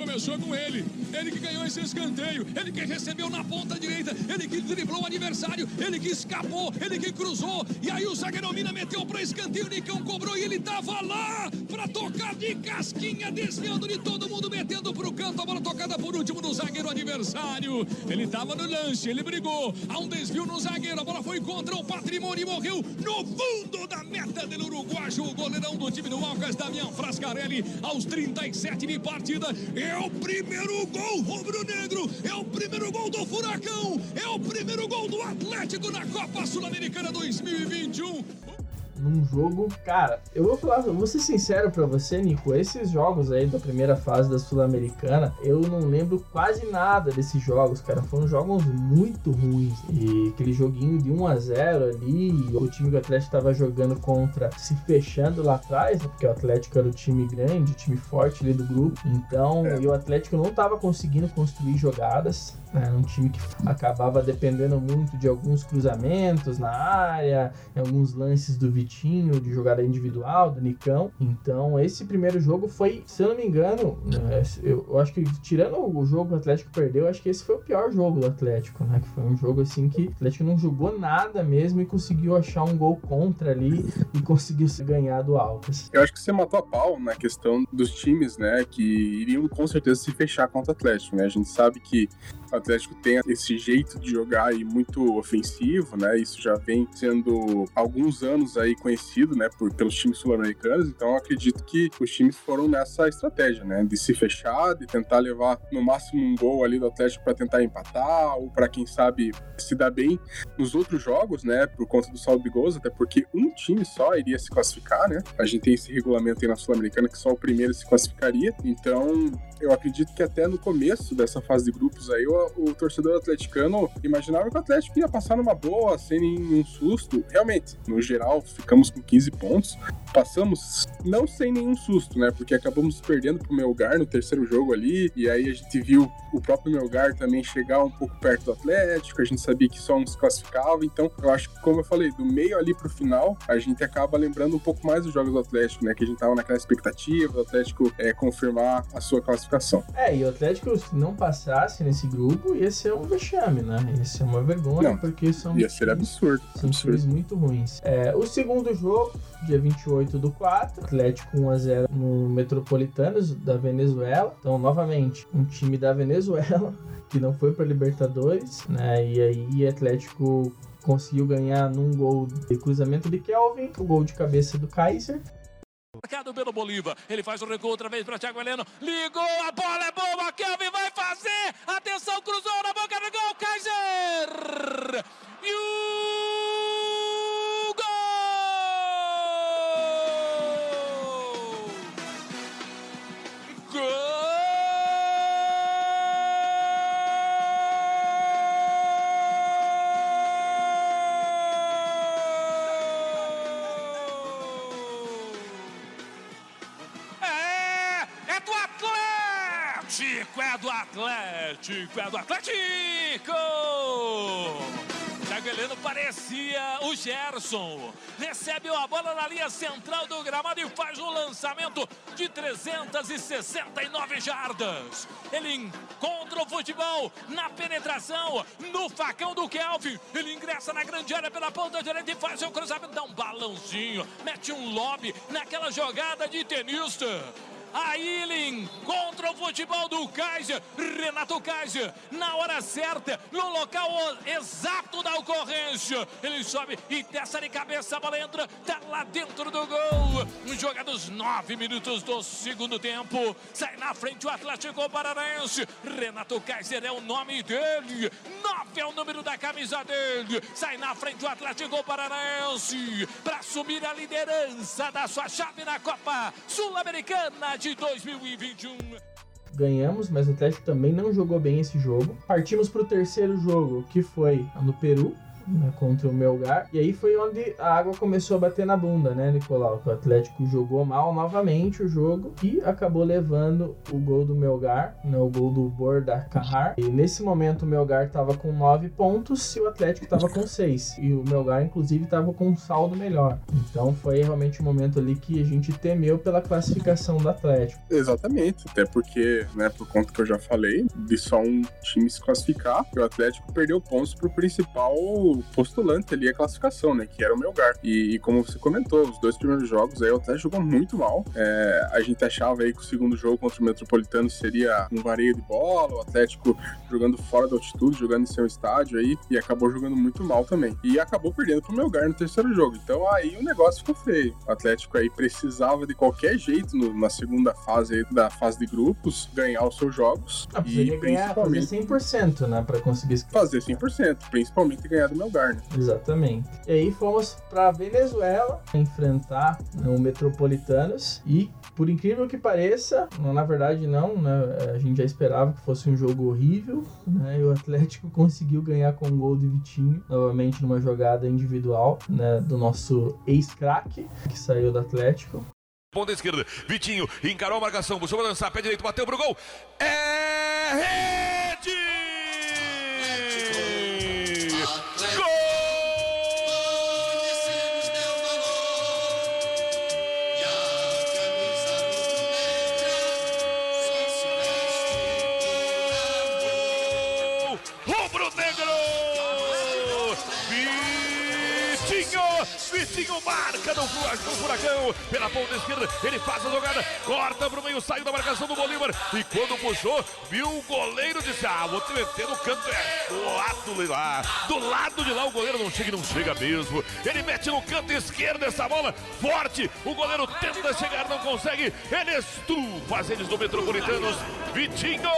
Speaker 3: Começou com ele, ele que ganhou esse escanteio, ele que recebeu na ponta direita, ele que driblou o adversário, ele que escapou, ele que cruzou, e aí o zagueiro Mina meteu para escanteio, o Nicão cobrou e ele tava lá para tocar de casquinha, desviando de todo mundo, metendo pro canto, a bola tocada por último do zagueiro adversário. Ele tava no lance, ele brigou, há um desvio no zagueiro, a bola foi contra o patrimônio e morreu no fundo da meta do uruguaio, o goleirão do time do Alcas, Damião Frascarelli, aos 37 de partida, é o primeiro gol rubro-negro, é o primeiro gol do Furacão, é o primeiro gol do Atlético na Copa Sul-Americana 2021
Speaker 1: num jogo. Cara, eu vou falar, vou ser sincero pra você, Nico. Esses jogos aí da primeira fase da Sul-Americana, eu não lembro quase nada desses jogos, cara. Foram jogos muito ruins. E aquele joguinho de 1 a 0 ali, o time do Atlético tava jogando contra, se fechando lá atrás, né, porque o Atlético era o time grande, o time forte ali do grupo. Então, é. e o Atlético não tava conseguindo construir jogadas. Era né, um time que acabava dependendo muito de alguns cruzamentos na área, alguns lances do Vitinho, de jogada individual, do Nicão. Então, esse primeiro jogo foi, se eu não me engano, né, eu, acho que tirando o jogo que o Atlético perdeu, acho que esse foi o pior jogo do Atlético, né? Que foi um jogo assim que o Atlético não jogou nada mesmo e conseguiu achar um gol contra ali e conseguiu se ganhar do Alves.
Speaker 2: Eu acho que você matou a pau na questão dos times, né? Que iriam com certeza se fechar contra o Atlético, né? A gente sabe que Atlético tem esse jeito de jogar aí muito ofensivo, né? Isso já vem sendo alguns anos aí conhecido, né, por, pelos times sul-americanos. Então, acredito que os times foram nessa estratégia, né, de se fechar, de tentar levar no máximo um gol ali do Atlético para tentar empatar ou para quem sabe se dar bem nos outros jogos, né, por conta do saldo de gols, até porque um time só iria se classificar, né? A gente tem esse regulamento aí na Sul-Americana que só o primeiro se classificaria. Então, eu acredito que até no começo dessa fase de grupos aí, o, torcedor atleticano imaginava que o Atlético ia passar numa boa, sem nenhum susto. Realmente, no geral, ficamos com 15 pontos. Passamos não sem nenhum susto, né? Porque acabamos perdendo pro Melgar no terceiro jogo ali. E aí a gente viu o próprio Melgar também chegar um pouco perto do Atlético. A gente sabia que só uns classificava. Então, eu acho que, como eu falei, do meio ali pro final, a gente acaba lembrando um pouco mais dos jogos do Atlético, né? Que a gente tava naquela expectativa do Atlético é, confirmar a sua classificação.
Speaker 1: É, e o Atlético, se não passasse nesse grupo, ia ser um vexame, né? Ia ser uma vergonha, não, porque são.
Speaker 2: Ia ser absurdo.
Speaker 1: São absurdo. times muito ruins. É, o segundo jogo, dia 28 do 4, Atlético 1x0 no Metropolitanos da Venezuela. Então, novamente, um time da Venezuela *laughs* que não foi para Libertadores, né? E aí, Atlético conseguiu ganhar num gol de cruzamento de Kelvin, o gol de cabeça do Kaiser.
Speaker 3: Marcado pelo Bolívar. Ele faz o recuo outra vez para Thiago Heleno. Ligou, a bola é boa. Kelvin vai fazer. Atenção, cruzou na boca do gol. Kaiser. E o gol! Gol! Atlético, é do Atlético, Heleno parecia o Gerson. Recebe a bola na linha central do gramado e faz um lançamento de 369 jardas. Ele encontra o futebol na penetração, no facão do Kelvin. Ele ingressa na grande área pela ponta direita e faz o cruzamento, dá um balãozinho, mete um lobby naquela jogada de tenista. Aí ele encontra o futebol do Kaiser, Renato Kaiser, na hora certa, no local exato da ocorrência. Ele sobe e desce de cabeça, a bola entra, tá lá dentro do gol. Jogados nove minutos do segundo tempo. Sai na frente o Atlético Paranaense. Renato Kaiser é o nome dele. Nove é o número da camisa dele. Sai na frente o Atlético Paranaense para assumir a liderança da sua chave na Copa Sul-Americana de 2021.
Speaker 1: Ganhamos, mas o Atlético também não jogou bem esse jogo. Partimos para o terceiro jogo, que foi no Peru, contra o Melgar. E aí foi onde a água começou a bater na bunda, né, Nicolau? O Atlético jogou mal novamente o jogo e acabou levando o gol do Melgar, né, o gol do Borda Carrar. E nesse momento o Melgar estava com 9 pontos e o Atlético estava com 6. E o Melgar, inclusive, estava com um saldo melhor. Então foi realmente um momento ali que a gente temeu pela classificação do Atlético.
Speaker 2: Exatamente, até porque, né, por conta que eu já falei, de só um time se classificar, o Atlético perdeu pontos pro principal postulante ali a classificação, né, que era o Melgar. E, e como você comentou, os dois primeiros jogos aí o Atlético jogou muito mal. É, a gente achava aí que o segundo jogo contra o Metropolitano seria um vareio de bola, o Atlético jogando fora da altitude, jogando em seu estádio aí, e acabou jogando muito mal também. E acabou perdendo pro Melgar no terceiro jogo. Então aí o negócio ficou feio. O Atlético aí precisava de qualquer jeito no, na segunda fase aí, da fase de grupos ganhar os seus jogos.
Speaker 1: Ah, e ganhar, fazer 100%, né, para conseguir
Speaker 2: fazer 100%, principalmente ganhar do Melgar, né?
Speaker 1: Exatamente. E aí fomos para Venezuela enfrentar né, o Metropolitanos e por incrível que pareça, na verdade não, né? A gente já esperava que fosse um jogo horrível, né? E o Atlético *laughs* conseguiu ganhar com um gol de Vitinho, novamente numa jogada individual, né? Do nosso ex-craque, que saiu do Atlético.
Speaker 4: Ponta esquerda, Vitinho encarou a marcação, buscou lançar, pé direito, bateu pro gol. É rede! Vitinho marca no, furacão. Pela ponta esquerda, ele faz a jogada, corta pro meio, saiu da marcação do Bolívar. E quando puxou, viu o goleiro disse: Ah, vou te meter no canto. É, do lado de lá. Do lado de lá, o goleiro não chega e não chega mesmo. Ele mete no canto esquerdo essa bola, forte. O goleiro tenta chegar, não consegue. Ele estufa as do Metropolitanos. Vitinho,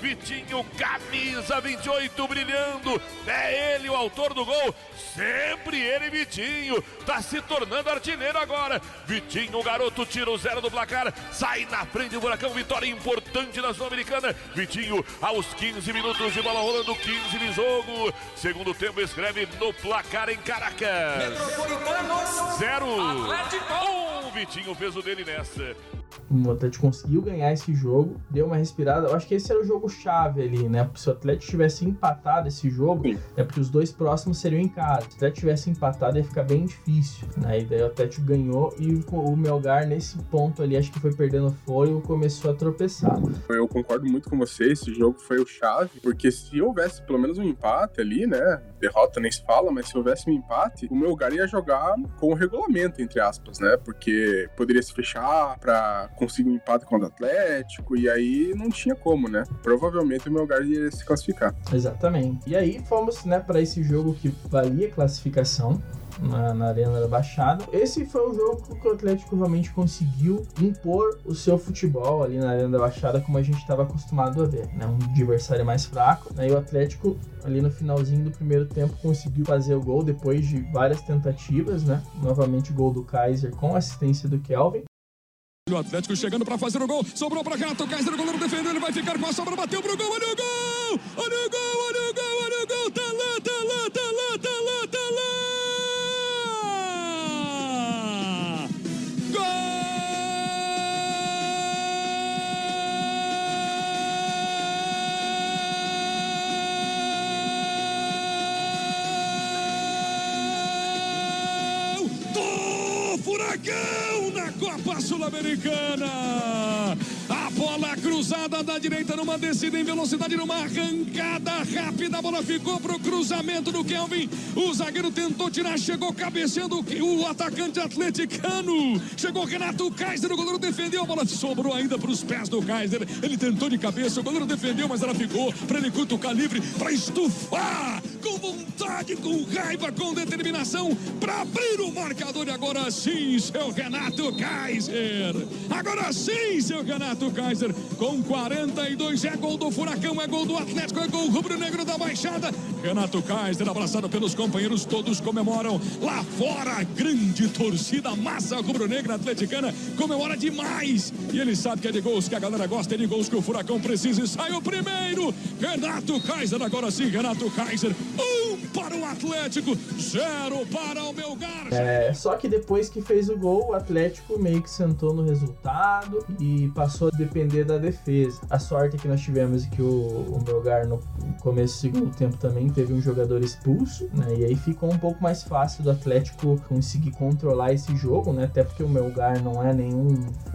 Speaker 4: Vitinho, camisa 28 brilhando. É ele o autor do gol. Sempre ele, Vitinho. Tá se tornando artilheiro agora. Vitinho, o garoto, tira o zero do placar. Sai na frente do Buracão. Vitória importante na Sul-Americana. Vitinho, aos 15 minutos de bola rolando, 15 de jogo. Segundo tempo, escreve no placar em Caracas. Metropolitanos. Zero. Atlético. Um. Vitinho fez o dele nessa.
Speaker 1: O Atlético conseguiu ganhar esse jogo, deu uma respirada. Eu acho que esse era o jogo chave ali, né? Se o Atlético tivesse empatado esse jogo, Sim. é porque os dois próximos seriam em casa. Se o Atlético tivesse empatado, ia ficar bem difícil. Né? E daí o Atlético ganhou e o Melgar, nesse ponto ali, acho que foi perdendo fôlego, começou a tropeçar.
Speaker 2: Eu concordo muito com você, esse jogo foi o chave, porque se houvesse pelo menos um empate ali, né? Derrota nem se fala, mas se houvesse um empate, o Melgar ia jogar com o regulamento, entre aspas, né? Porque poderia se fechar para conseguir um empate contra o Atlético, e aí não tinha como, né? Provavelmente o Melgar ia se classificar.
Speaker 1: Exatamente. E aí fomos, né, para esse jogo que valia classificação na, na, Arena da Baixada. Esse foi o jogo que o Atlético realmente conseguiu impor o seu futebol ali na Arena da Baixada, como a gente estava acostumado a ver, né? Um adversário mais fraco. E o Atlético, ali no finalzinho do primeiro tempo, conseguiu fazer o gol depois de várias tentativas, né? Novamente gol do Kaiser com assistência do Kelvin.
Speaker 4: O Atlético chegando para fazer o gol. Sobrou para Renato Kaiser. O goleiro defendeu. Ele vai ficar com a sobra. Bateu pro gol. Olha o gol! Olha o gol! Olha o gol! Olha o gol! Tá lá, tá lá, tá lá, tá lá, tá lá! Furacão na Copa Sul-Americana. A bola cruzada da direita numa descida em velocidade, numa arrancada rápida. A bola ficou pro cruzamento do Kelvin. O zagueiro tentou tirar, chegou cabeceando o atacante atleticano. Chegou Renato Kaiser, o goleiro defendeu. A bola sobrou ainda para os pés do Kaiser. Ele tentou de cabeça, o goleiro defendeu, mas ela ficou para ele cutucar livre, para estufar com vontade, com raiva, com determinação, para abrir o marcador. E agora sim, seu Renato Kaiser. Agora sim, seu Renato Kaiser. Com 42 é gol do Furacão, é gol do Atlético, é gol rubro-negro da Baixada. Renato Kaiser, abraçado pelos companheiros, todos comemoram. Lá fora, grande torcida, massa rubro-negra atleticana, comemora demais. E ele sabe que é de gols que a galera gosta, é de gols que o Furacão precisa. E sai o primeiro. Renato Kaiser, agora sim, Renato Kaiser. Um
Speaker 3: para o Atlético, zero para o Melgar.
Speaker 1: É, só que depois que fez o gol, o Atlético meio que sentou no resultado e passou depender da defesa. A sorte que nós tivemos é que o, o Melgar no começo do segundo tempo também teve um jogador expulso, né? E aí ficou um pouco mais fácil do Atlético conseguir controlar esse jogo, né? Até porque o Melgar não é nenhum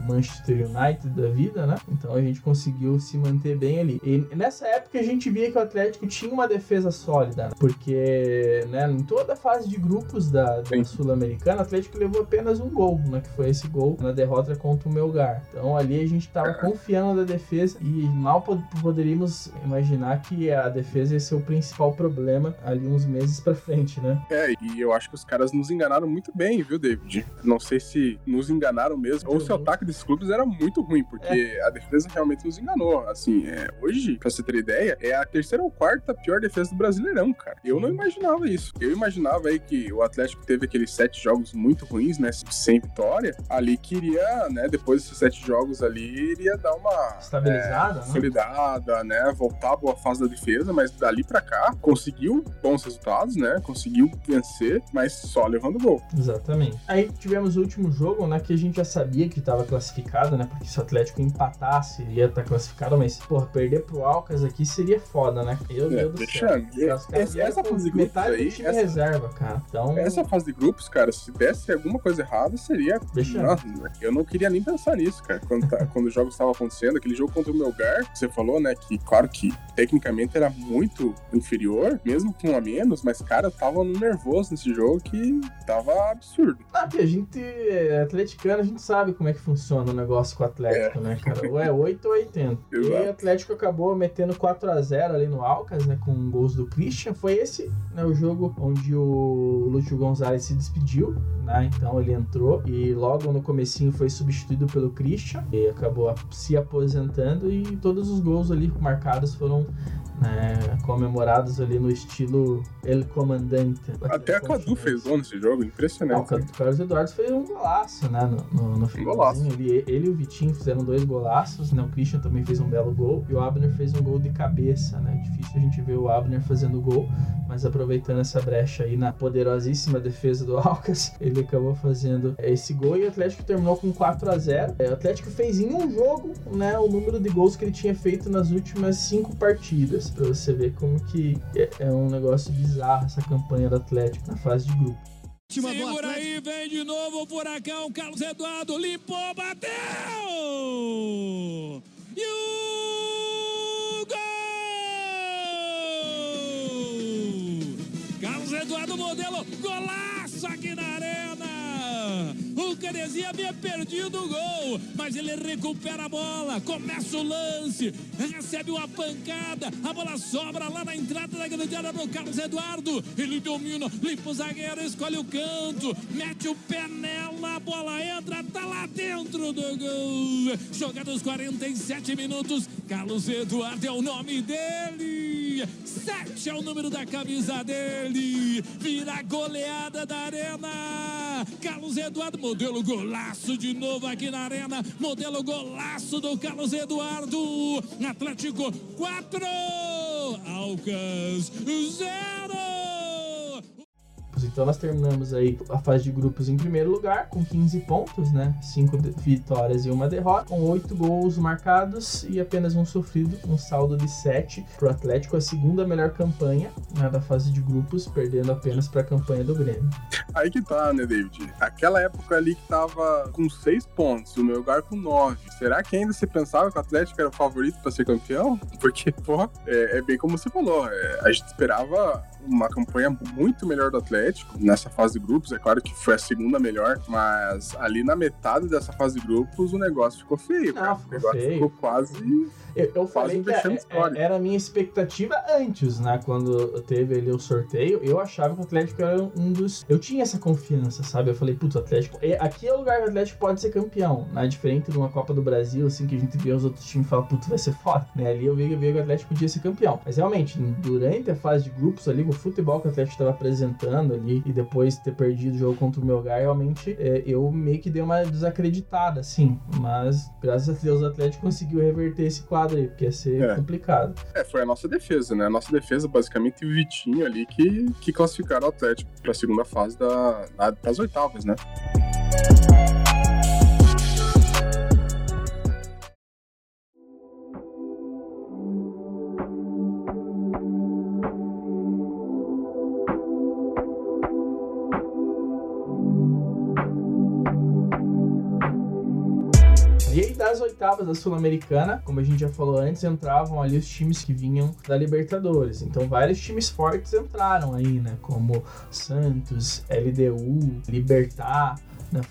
Speaker 1: Manchester United da vida, né? Então a gente conseguiu se manter bem ali. E nessa época a gente via que o Atlético tinha uma defesa sólida, né? porque né, em toda a fase de grupos da, da Sul-Americana, o Atlético levou apenas um gol, né? Que foi esse gol na derrota contra o Melgar. Então ali a gente estava confiando na defesa e mal pod poderíamos imaginar que a defesa ia ser o principal problema ali uns meses para frente, né?
Speaker 2: É, e eu acho que os caras nos enganaram muito bem, viu, David? Não sei se nos enganaram mesmo, ou se o ataque desses clubes era muito ruim, porque é. a defesa realmente nos enganou. Assim, é, hoje, pra você ter ideia, é a terceira ou quarta pior defesa do Brasileirão, cara. Eu não imaginava isso. Eu imaginava aí que o Atlético teve aqueles sete jogos muito ruins, né, sem vitória, ali queria, né, depois desses sete jogos ali, iria dar uma...
Speaker 1: Estabilizada, é, né?
Speaker 2: Consolidada, né, voltar à boa fase da defesa, mas dali pra cá, conseguiu bons resultados, né, conseguiu vencer, mas só levando gol.
Speaker 1: Exatamente. Aí tivemos o último jogo, né, que a gente já sabia que estava classificado, né, porque se o Atlético empatasse, ia estar tá classificado, mas, porra, perder pro Alcas aqui seria foda, né?
Speaker 2: Eu, é, Deus do céu. Essa, essa fase de grupos aí,
Speaker 1: essa, reserva, cara. Então...
Speaker 2: Essa fase de grupos, cara, se desse alguma coisa errada, seria... Nossa, eu não queria nem pensar nisso, cara. Quando, tá, quando o jogo estava acontecendo, aquele jogo contra o Melgar, você falou, né, que, claro que tecnicamente era muito inferior, mesmo com um a menos, mas, cara, eu tava no nervoso nesse jogo que tava absurdo.
Speaker 1: Ah, que a gente é atleticano, a gente sabe como é que funciona o negócio com o Atlético, é. né, cara? Ou é 8 ou 80. *laughs* Exato. E o Atlético acabou metendo 4 a 0 ali no Alcas, né, com gols do Christian. Foi esse, né, o jogo onde o Lúcio Gonzalez se despediu, né? Então ele entrou e logo no comecinho foi substituído pelo Christian e acabou se aposentando e todos os gols ali marcados foram né, comemorados ali no estilo El Comandante.
Speaker 2: Até a Cadu fez gol nesse jogo, impressionante.
Speaker 1: Não, o Carlos Eduardo fez um golaço, né, no, no, no
Speaker 2: golaço.
Speaker 1: Ele, ele e o Vitinho fizeram dois golaços, né, o Christian também fez um belo gol e o Abner fez um gol de cabeça, né, difícil a gente ver o Abner fazendo gol, mas aproveitando essa brecha aí na poderosíssima defesa do *laughs* Alcas, ele acabou fazendo esse gol e o Atlético terminou com 4 a 0 é, O Atlético fez em um jogo, né, o número de gols que ele tinha feito nas últimas cinco partidas para pra você ver como que é, é um negócio bizarro essa campanha do Atlético na fase de grupo.
Speaker 3: Segura aí, vem de novo o furacão, Carlos Eduardo limpou, bateu! O Canezinha havia perdido o gol, mas ele recupera a bola, começa o lance, recebe uma pancada, a bola sobra lá na entrada da grande área pro Carlos Eduardo. Ele domina, limpa o zagueiro, escolhe o canto, mete o pé nela, a bola entra, tá lá dentro do gol. Jogados 47 minutos, Carlos Eduardo é o nome dele. Sete é o número da camisa dele. Vira goleada da arena. Carlos Eduardo modelo golaço de novo aqui na arena, modelo golaço do Carlos Eduardo, Atlético 4, Alcas 0.
Speaker 1: Então nós terminamos aí a fase de grupos em primeiro lugar, com 15 pontos, né? 5 vitórias e uma derrota, com 8 gols marcados e apenas um sofrido, um saldo de 7 para o Atlético, a segunda melhor campanha né, da fase de grupos, perdendo apenas para a campanha do Grêmio.
Speaker 2: Aí que tá, né, David? Aquela época ali que tava com 6 pontos, o meu lugar com 9. Será que ainda se pensava que o Atlético era o favorito para ser campeão? Porque, pô, é, é, bem como você falou, é, a gente esperava uma campanha muito melhor do Atlético nessa fase de grupos. É claro que foi a segunda melhor, mas ali na metade dessa fase de grupos o negócio ficou feio.
Speaker 1: Não, ficou
Speaker 2: o negócio
Speaker 1: feio.
Speaker 2: ficou quase
Speaker 1: eu, eu falei que é, é, era a minha expectativa antes, né? Quando teve ali o sorteio, eu achava que o Atlético era um dos. Eu tinha essa confiança, sabe? Eu falei, putz, o Atlético. Aqui é o lugar que o Atlético pode ser campeão, né? Diferente de uma Copa do Brasil, assim, que a gente vê os outros times e fala, putz, vai ser foda, né? Ali eu vi, eu vi que o Atlético podia ser campeão. Mas realmente, durante a fase de grupos ali, futebol que o Atlético estava apresentando ali e depois ter perdido o jogo contra o Melgar, realmente é, eu meio que dei uma desacreditada, assim. Mas graças a Deus o Atlético conseguiu reverter esse quadro aí, porque ia ser é. complicado.
Speaker 2: É, foi a nossa defesa, né? A nossa defesa, basicamente, o Vitinho ali que, que classificaram o Atlético para a segunda fase da, das oitavas, né?
Speaker 1: Das oitavas da Sul-Americana, como a gente já falou antes, entravam ali os times que vinham da Libertadores. Então vários times fortes entraram aí, né? Como Santos, LDU, Libertar,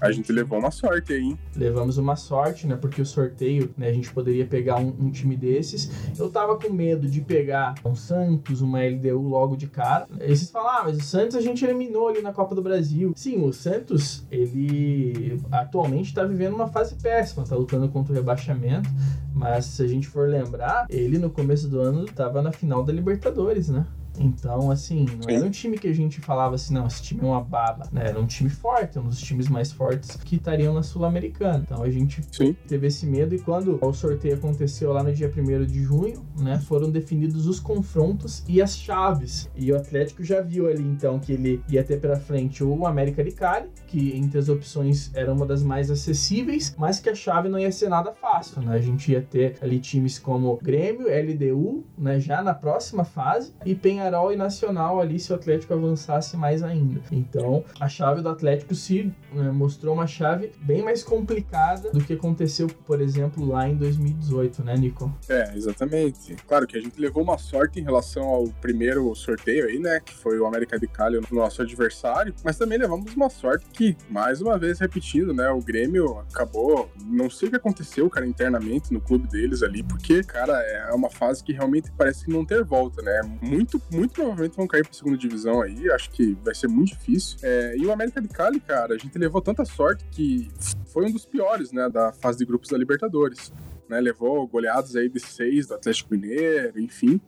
Speaker 2: a gente levou uma sorte aí, hein?
Speaker 1: Levamos uma sorte, né? Porque o sorteio, né? A gente poderia pegar um, um, time desses. Eu tava com medo de pegar um Santos, uma LDU logo de cara. E vocês falam, ah, mas o Santos a gente eliminou ali na Copa do Brasil. Sim, o Santos, ele atualmente tá vivendo uma fase péssima, tá lutando contra o rebaixamento. Mas se a gente for lembrar, ele no começo do ano tava na final da Libertadores, né? Então, assim, não era um time que a gente falava assim, não, esse time é uma baba, né? Era um time forte, um dos times mais fortes que estariam na Sul-Americana. Então a gente Sim. teve esse medo e quando o sorteio aconteceu lá no dia 1 de junho, né, foram definidos os confrontos e as chaves. E o Atlético já viu ali então que ele ia ter pela frente o América de Cali, que entre as opções era uma das mais acessíveis, mas que a chave não ia ser nada fácil, né? A gente ia ter ali times como Grêmio, LDU, né, já na próxima fase e Penha Penharol e Nacional ali se o Atlético avançasse mais ainda. Então, a chave do Atlético se né, mostrou uma chave bem mais complicada do que aconteceu, por exemplo, lá em 2018, né, Nico?
Speaker 2: É, exatamente. Claro que a gente levou uma sorte em relação ao primeiro sorteio aí, né, que foi o América de Cali, o nosso adversário, mas também levamos uma sorte que, mais uma vez repetindo, né, o Grêmio acabou, não sei o que aconteceu, cara, internamente no clube deles ali, porque, cara, é uma fase que realmente parece não ter volta, né, muito, muito provavelmente vão cair pra segunda divisão aí. Acho que vai ser muito difícil. É, e o América de Cali, cara, a gente levou tanta sorte que foi um dos piores, né, da fase de grupos da Libertadores. Né, levou goleados aí de seis do Atlético Mineiro, enfim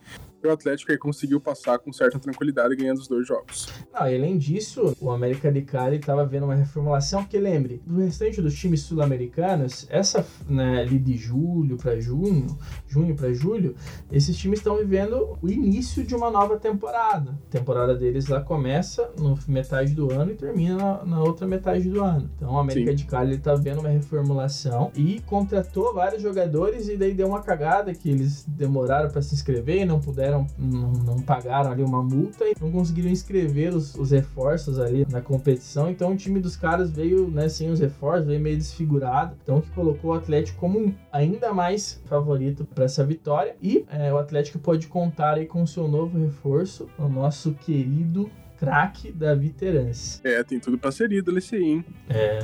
Speaker 2: o Atlético aí conseguiu passar com certa tranquilidade ganhando os dois jogos.
Speaker 1: Ah, e além disso, o América de Cali estava vendo uma reformulação, porque lembre, do restante dos times sul-americanos, essa né, ali de julho para junho, junho para julho, esses times estão vivendo o início de uma nova temporada. A temporada deles lá começa no metade do ano e termina na, na outra metade do ano. Então o América Sim. de Cali está vendo uma reformulação e contratou vários jogadores e daí deu uma cagada que eles demoraram para se inscrever e não puderam não, não pagaram ali uma multa e não conseguiram inscrever os, os reforços ali na competição. Então o time dos caras veio, né, sem os reforços, veio meio desfigurado. Então que colocou o Atlético como ainda mais favorito para essa vitória. E é, o Atlético pode contar aí com o seu novo reforço, o nosso querido craque da veterans.
Speaker 2: É, tem tudo pra ser ídolo esse aí, hein?
Speaker 1: É,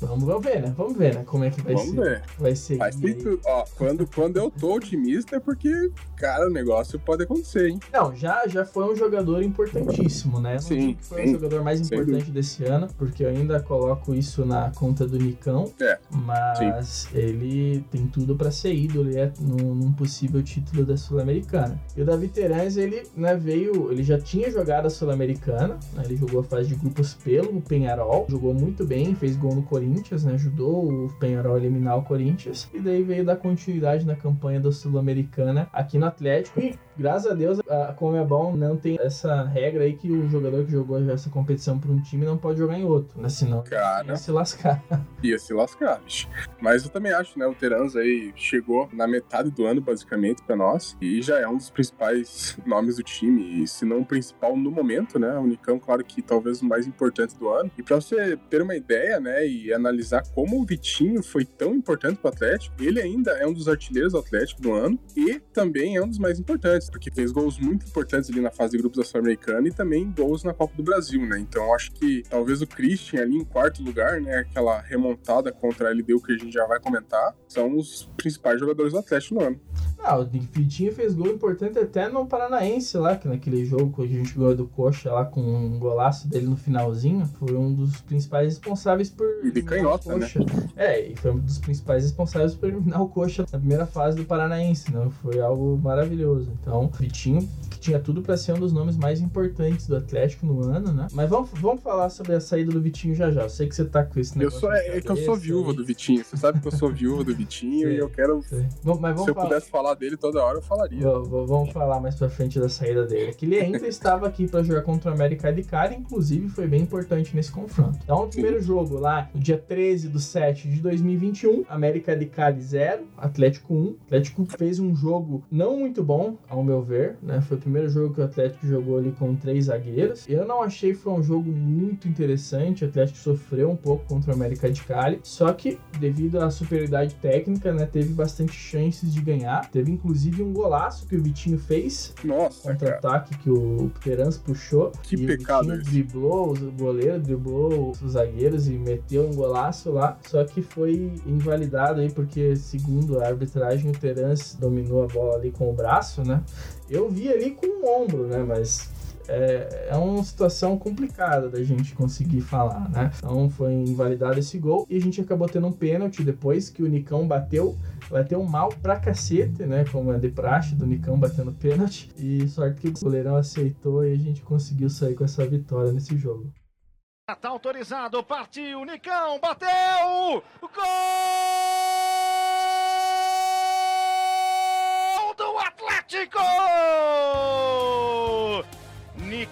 Speaker 1: vamos, vamos ver, né? Vamos ver, né? Como é que vai
Speaker 2: vamos
Speaker 1: ser.
Speaker 2: Ver.
Speaker 1: Vai ser.
Speaker 2: Mas tem. Ó, quando, quando eu tô otimista é porque, cara, o negócio pode acontecer, hein?
Speaker 1: Não, já, já foi um jogador importantíssimo, né? Não
Speaker 2: sim.
Speaker 1: foi sim. o jogador mais importante desse ano, porque eu ainda coloco isso na conta do Nicão.
Speaker 2: É.
Speaker 1: Mas sim. ele tem tudo pra ser ídolo e é num, num possível título da Sul-Americana. E o Davi Terãs, ele né, veio. Ele já tinha jogado a Sul-Americana né? Ele jogou a fase de grupos pelo Penharol, jogou muito bem, fez gol no Corinthians, né? Ajudou o Penharol a eliminar o Corinthians. E daí veio dar continuidade na campanha da Sul-Americana aqui no Atlético. E graças a Deus a Comebol não tem essa regra aí que o jogador que jogou essa competição para um time não pode jogar em outro, né? Senão
Speaker 2: Cara,
Speaker 1: ia se lascar. *laughs*
Speaker 2: Ia se lascar, bicho. Mas eu também acho, né? O Terans aí chegou na metade do ano, basicamente, para nós. E já é um dos principais nomes do time. E se não o principal no momento, né? Unicão, claro que talvez o mais importante do ano. E para você ter uma ideia, né, e analisar como o Vitinho foi tão importante para o Atlético, ele ainda é um dos artilheiros do Atlético do ano e também é um dos mais importantes, porque fez gols muito importantes ali na fase de grupos da Sul-Americana e também gols na Copa do Brasil, né? Então acho que talvez o Christian ali em quarto lugar, né, aquela remontada contra a LDU que a gente já vai comentar, são os principais jogadores do Atlético no ano.
Speaker 1: Ah, o Vitinho fez gol importante até no Paranaense lá, que naquele jogo que a gente ganhou do Coxa lá com um golaço dele no finalzinho, foi um dos principais responsáveis por.
Speaker 2: E canhota, né?
Speaker 1: É, e foi um dos principais responsáveis por eliminar o Coxa na primeira fase do Paranaense, né? Foi algo maravilhoso. Então, Vitinho, que tinha tudo para ser um dos nomes mais importantes do Atlético no ano, né? Mas vamos, vamos falar sobre a saída do Vitinho já já. Eu sei que você tá com esse negócio.
Speaker 2: Eu sou, é, que eu sou viúva do Vitinho. Você sabe que eu sou viúva do Vitinho e eu quero.
Speaker 1: Bom, mas
Speaker 2: se eu
Speaker 1: falar...
Speaker 2: pudesse falar dele toda hora, eu falaria.
Speaker 1: vamos falar mais pra frente da saída dele. Que ele ainda *laughs* estava aqui para jogar contra o América de Cali, inclusive foi bem importante nesse confronto. Então, o primeiro jogo lá, no dia 13 do 7 de 2021, América de Cali 0, Atlético 1. O Atlético fez um jogo não muito bom, ao meu ver, né? Foi o primeiro jogo que o Atlético jogou ali com três zagueiros. Eu não achei que foi um jogo muito interessante. O Atlético sofreu um pouco contra o América de Cali, só que devido à superioridade técnica, né, teve bastante chances de ganhar. Teve inclusive um golaço que o Vitinho fez.
Speaker 2: Nossa,
Speaker 1: contra-ataque que o Terans puxou.
Speaker 2: Que e pecado
Speaker 1: o driblou o goleiro, driblou os zagueiros e meteu um golaço lá. Só que foi invalidado aí porque segundo a arbitragem o Terans dominou a bola ali com o braço, né? Eu vi ali com o ombro, né? Mas é, é uma situação complicada da gente conseguir falar, né? Então foi invalidado esse gol e a gente acabou tendo um pênalti depois que o Nicão bateu. Bateu mal pra cacete, né? Como é de praxe do Nicão batendo pênalti. E sorte que o goleirão aceitou e a gente conseguiu sair com essa vitória nesse jogo.
Speaker 3: Tá autorizado, partiu, Nicão, bateu! Gol do Atlético!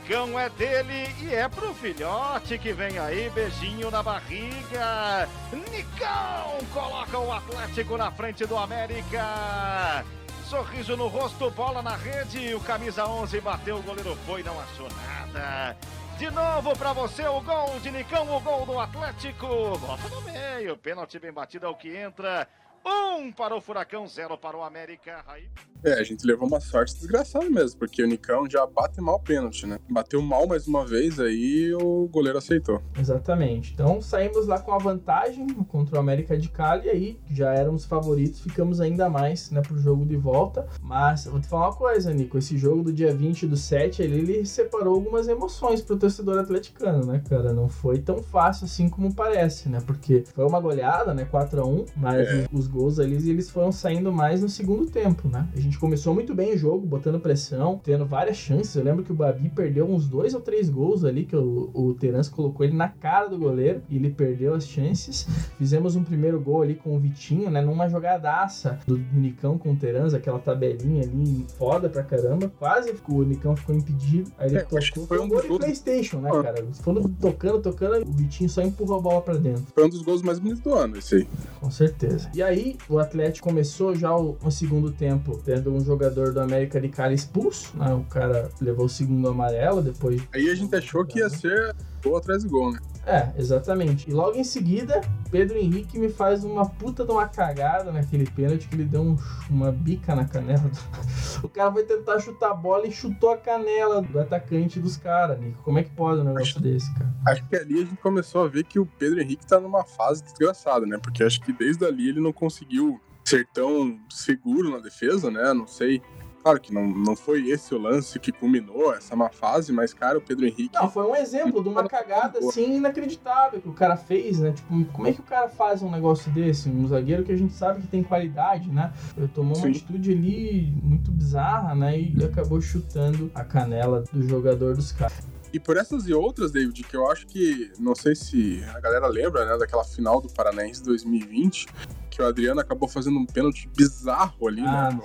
Speaker 3: Nicão é dele e é pro filhote que vem aí, beijinho na barriga. Nicão coloca o Atlético na frente do América. Sorriso no rosto, bola na rede. O camisa 11 bateu, o goleiro foi, não achou nada. De novo para você o gol de Nicão, o gol do Atlético. Volta no meio, pênalti bem batido ao que entra. Um para o Furacão, zero para o América. Aí...
Speaker 2: É, a gente levou uma sorte desgraçada mesmo, porque o Nicão já bate mal o pênalti, né? Bateu mal mais uma vez, aí o goleiro aceitou.
Speaker 1: Exatamente. Então saímos lá com a vantagem contra o América de Cali, e aí já éramos favoritos, ficamos ainda mais, né, pro jogo de volta. Mas vou te falar uma coisa, Nico, esse jogo do dia 20 do 7, ele, ele separou algumas emoções pro torcedor atleticano, né, cara? Não foi tão fácil assim como parece, né? Porque foi uma goleada, né, 4 a 1 mas é. os gols ali, eles foram saindo mais no segundo tempo, né? A gente começou muito bem o jogo, botando pressão, tendo várias chances. Eu lembro que o Babi perdeu uns dois ou três gols ali, que o, o Terence colocou ele na cara do goleiro e ele perdeu as chances. Fizemos um primeiro gol ali com o Vitinho, né? Numa jogadaça do, do Nicão com o Terence, aquela tabelinha ali foda pra caramba. Quase o Nicão ficou impedido. Aí ele é, tocou.
Speaker 2: Foi um gol de
Speaker 1: Playstation, né, cara? Foram tocando, tocando, o Vitinho só empurrou a bola pra dentro.
Speaker 2: Foi um dos gols mais bonitos do ano, esse aí.
Speaker 1: Com certeza. E aí, o Atlético começou já o, o, segundo tempo tendo um jogador do América de cara expulso, né? O cara levou o segundo amarelo depois.
Speaker 2: Aí a gente achou que ia ser gol atrás de gol, né?
Speaker 1: É, exatamente. E logo em seguida, Pedro Henrique me faz uma puta de uma cagada naquele pênalti que ele deu um, uma bica na canela. Do... *laughs* o cara foi tentar chutar a bola e chutou a canela do atacante dos caras, Nico. Como é que pode um negócio
Speaker 2: acho,
Speaker 1: desse, cara?
Speaker 2: Acho que ali a gente começou a ver que o Pedro Henrique tá numa fase desgraçada, né? Porque acho que desde ali ele não conseguiu ser tão seguro na defesa, né? Não sei Claro que não, não foi esse o lance que culminou essa má fase, mas, cara, o Pedro Henrique.
Speaker 1: Não, foi um exemplo de uma cagada assim inacreditável que o cara fez, né? Tipo, como é que o cara faz um negócio desse? Um zagueiro que a gente sabe que tem qualidade, né? Ele tomou uma Sim. atitude ali muito bizarra, né? E acabou chutando a canela do jogador dos caras.
Speaker 2: E por essas e outras, David, que eu acho que, não sei se a galera lembra, né, daquela final do Paranaense 2020, que o Adriano acabou fazendo um pênalti bizarro ali né, ah, né,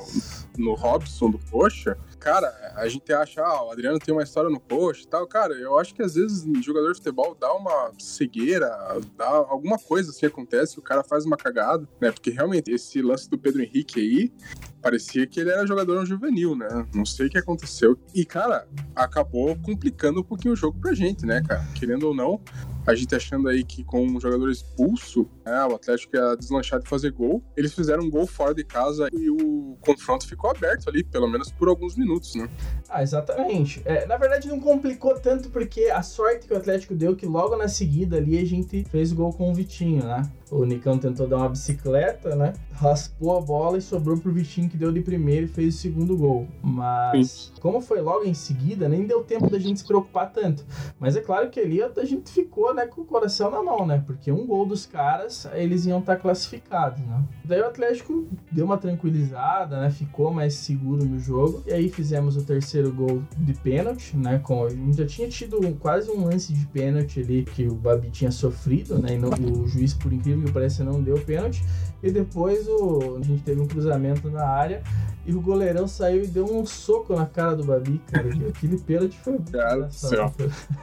Speaker 2: no, no Robson do Coxa. Cara, a gente acha, ah, o Adriano tem uma história no Coxa e tal. Cara, eu acho que às vezes jogador de futebol dá uma cegueira, dá alguma coisa assim acontece, o cara faz uma cagada, né? Porque realmente esse lance do Pedro Henrique aí, parecia que ele era jogador juvenil, né? Não sei o que aconteceu. E, cara, acabou complicando um pouquinho o jogo pra gente, né, cara? Querendo ou não, a gente achando aí que com um jogador expulso, né, o Atlético ia deslanchar de fazer gol. Eles fizeram um gol fora de casa e o confronto ficou aberto ali, pelo menos por alguns minutos, né?
Speaker 1: Ah, exatamente. É, na verdade não complicou tanto porque a sorte que o Atlético deu que logo na seguida ali a gente fez o gol com o Vitinho, né? O Nicão tentou dar uma bicicleta, né? Raspou a bola e sobrou pro Vitinho que deu de primeiro e fez o segundo gol. Mas, como foi logo em seguida, nem deu tempo da gente se preocupar tanto. Mas é claro que ali a gente ficou, né, com o coração na mão, né? Porque um gol dos caras, eles iam estar tá classificados, né? Daí o Atlético deu uma tranquilizada, né? Ficou mais seguro no jogo. E aí fizemos o terceiro gol de pênalti, né? Com, já tinha tido quase um lance de pênalti ali que o Babi tinha sofrido, né? E não, o juiz, por incrível que pareça não deu pênalti. E depois o, a gente teve um cruzamento na área e o goleirão saiu e deu um soco na cara do Babi, cara. *laughs* Aquele pênalti foi.
Speaker 2: Cara do céu.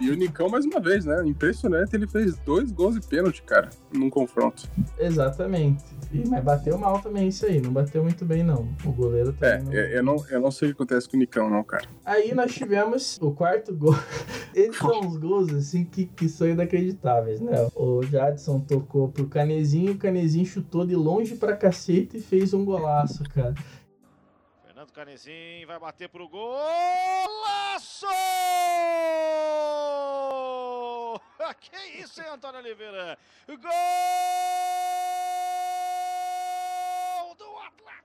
Speaker 2: E o Nicão, mais uma vez, né? Impressionante, ele fez dois gols de pênalti, cara, num confronto.
Speaker 1: Exatamente. E, mas bateu mal também isso aí, não bateu muito bem, não. O goleiro
Speaker 2: também. É, não... Eu, não, eu não sei o que acontece com o Nicão, não, cara.
Speaker 1: Aí nós tivemos o quarto gol. *laughs* Esses são os gols, assim, que, que são inacreditáveis, né? O Jadson tocou pro Canezinho, o Canezinho chutou de longe pra cacete e fez um golaço, cara.
Speaker 5: Fernando Canezinho vai bater pro golaço! *laughs* Que isso, hein, Antônio Oliveira? Gol!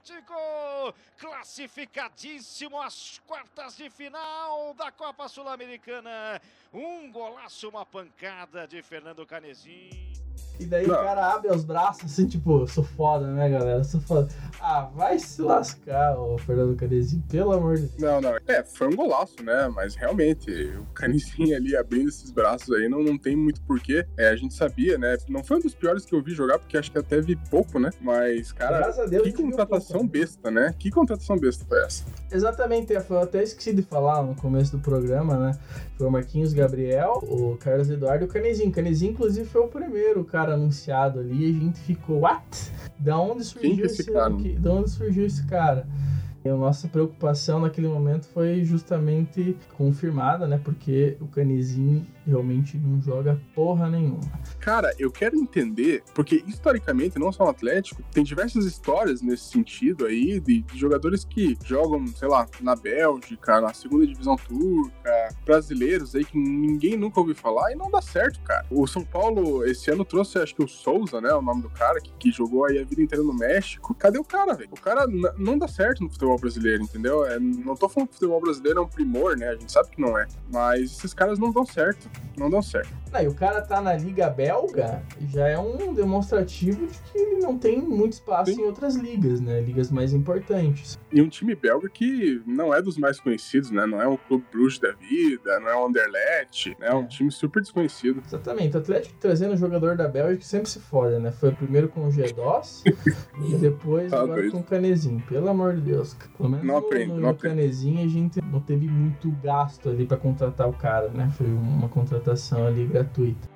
Speaker 5: Atlético, classificadíssimo às quartas de final da Copa Sul-Americana. Um golaço, uma pancada de Fernando Canezinho.
Speaker 1: E daí não. o cara abre os braços assim, tipo, sou foda, né, galera? Sou foda. Ah, vai se lascar, ô Fernando Canezinho, pelo amor de Deus.
Speaker 2: Não, não. É, foi um golaço, né? Mas realmente, o Canezinho ali abrindo esses braços aí não, não tem muito porquê. É, a gente sabia, né? Não foi um dos piores que eu vi jogar, porque acho que até vi pouco, né? Mas, cara, Graças a Deus, que contratação pouco, besta, né? Que contratação besta foi essa?
Speaker 1: Exatamente, eu até esqueci de falar no começo do programa, né? Foi o Marquinhos Gabriel, o Carlos Eduardo e o Canezinho. O Canezinho, inclusive, foi o primeiro cara anunciado ali. A gente ficou, what? Da onde surgiu esse, esse cara? De onde surgiu esse cara? E a nossa preocupação naquele momento foi justamente confirmada, né? Porque o Canezinho realmente não joga porra nenhuma.
Speaker 2: Cara, eu quero entender, porque historicamente, não só no Atlético, tem diversas histórias nesse sentido aí, de, de jogadores que jogam, sei lá, na Bélgica, na segunda divisão turca, brasileiros aí que ninguém nunca ouviu falar e não dá certo, cara. O São Paulo esse ano trouxe, acho que o Souza, né? O nome do cara, que, que jogou aí a vida inteira no México. Cadê o cara, velho? O cara não dá certo no futebol brasileiro, entendeu? É, não tô falando que o futebol brasileiro é um primor, né? A gente sabe que não é. Mas esses caras não dão certo não deu certo.
Speaker 1: Não, e o cara tá na Liga Belga já é um demonstrativo de que ele não tem muito espaço Sim. em outras ligas, né? Ligas mais importantes.
Speaker 2: E um time belga que não é dos mais conhecidos, né? Não é um Clube Bruges da vida, não é um Anderlecht, né? É um time super desconhecido.
Speaker 1: Exatamente. O Atlético trazendo o jogador da Bélgica sempre se foda, né? Foi primeiro com o G2 *laughs* e depois tá agora doido. com o Canezinho. Pelo amor de Deus. Pelo menos não aprende, no, no, no Canezinho a gente não teve muito gasto ali para contratar o cara, né? Foi uma contratação ali gratuita.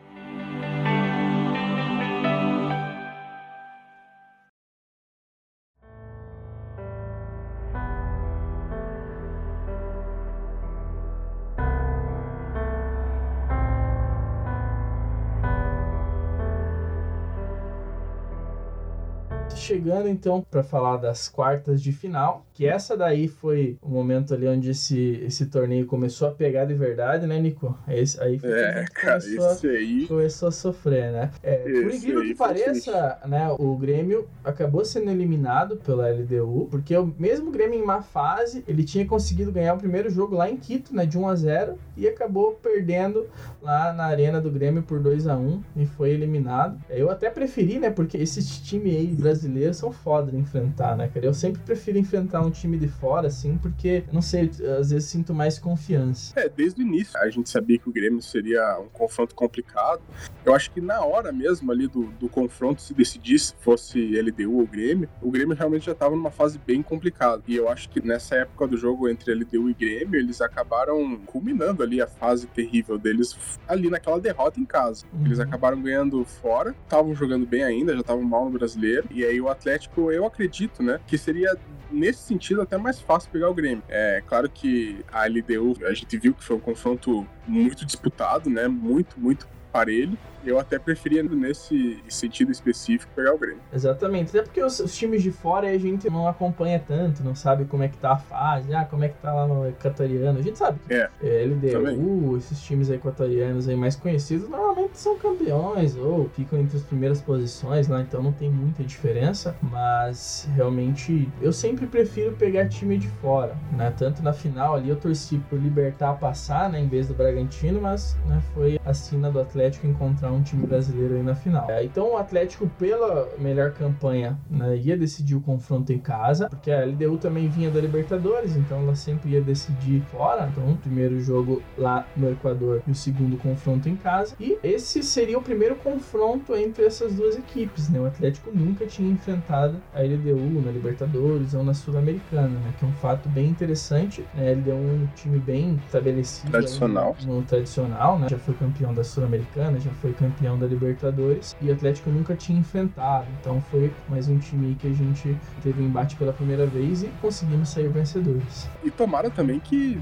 Speaker 1: chegando então para falar das quartas de final, que essa daí foi o momento ali onde esse, esse torneio começou a pegar de verdade, né, Nico? Esse, aí foi
Speaker 2: é, cara,
Speaker 1: começou,
Speaker 2: aí...
Speaker 1: começou a sofrer, né? É, por incrível que pareça, né, o Grêmio acabou sendo eliminado pela LDU, porque o mesmo Grêmio em má fase, ele tinha conseguido ganhar o primeiro jogo lá em Quito, né, de 1 a 0 e acabou perdendo lá na arena do Grêmio por 2 a 1 e foi eliminado. Eu até preferi, né, porque esse time aí brasileiro brasileiros são foda de enfrentar, né, cara? Eu sempre prefiro enfrentar um time de fora, assim, porque, não sei, às vezes sinto mais confiança.
Speaker 2: É, desde o início a gente sabia que o Grêmio seria um confronto complicado. Eu acho que na hora mesmo ali do, do confronto, se decidisse se fosse LDU ou Grêmio, o Grêmio realmente já estava numa fase bem complicada. E eu acho que nessa época do jogo entre LDU e Grêmio, eles acabaram culminando ali a fase terrível deles ali naquela derrota em casa. Uhum. Eles acabaram ganhando fora, estavam jogando bem ainda, já estavam mal no brasileiro. E aí o Atlético, eu acredito, né, que seria nesse sentido até mais fácil pegar o Grêmio. É claro que a LDU, a gente viu que foi um confronto muito disputado, né, muito, muito parelho. Eu até preferia, nesse sentido específico, pegar o Grêmio.
Speaker 1: Exatamente. Até porque os, os, times de fora a gente não acompanha tanto, não sabe como é que tá a fase, ah, como é que tá lá no equatoriano. A gente sabe que
Speaker 2: é,
Speaker 1: é LDU, também. esses times equatorianos aí mais conhecidos, normalmente são campeões ou ficam entre as primeiras posições lá, então não tem muita diferença. Mas realmente eu sempre prefiro pegar time de fora, né? Tanto na final ali eu torci por Libertar passar, né, em vez do Bragantino, mas né, foi a sina do Atlético encontrar um time brasileiro aí na final. É, então o Atlético, pela melhor campanha, né, ia decidir o confronto em casa, porque a LDU também vinha da Libertadores, então ela sempre ia decidir fora. Então, o primeiro jogo lá no Equador e o segundo confronto em casa. E esse seria o primeiro confronto entre essas duas equipes, né? O Atlético nunca tinha enfrentado a LDU na Libertadores ou na Sul-Americana, né? Que é um fato bem interessante. Né? A LDU é um time bem estabelecido.
Speaker 2: Tradicional.
Speaker 1: No, no tradicional, né? Já foi campeão da Sul-Americana, já foi campeão da Libertadores e o Atlético nunca tinha enfrentado. Então foi mais um time que a gente teve um embate pela primeira vez e conseguimos sair vencedores.
Speaker 2: E tomara também que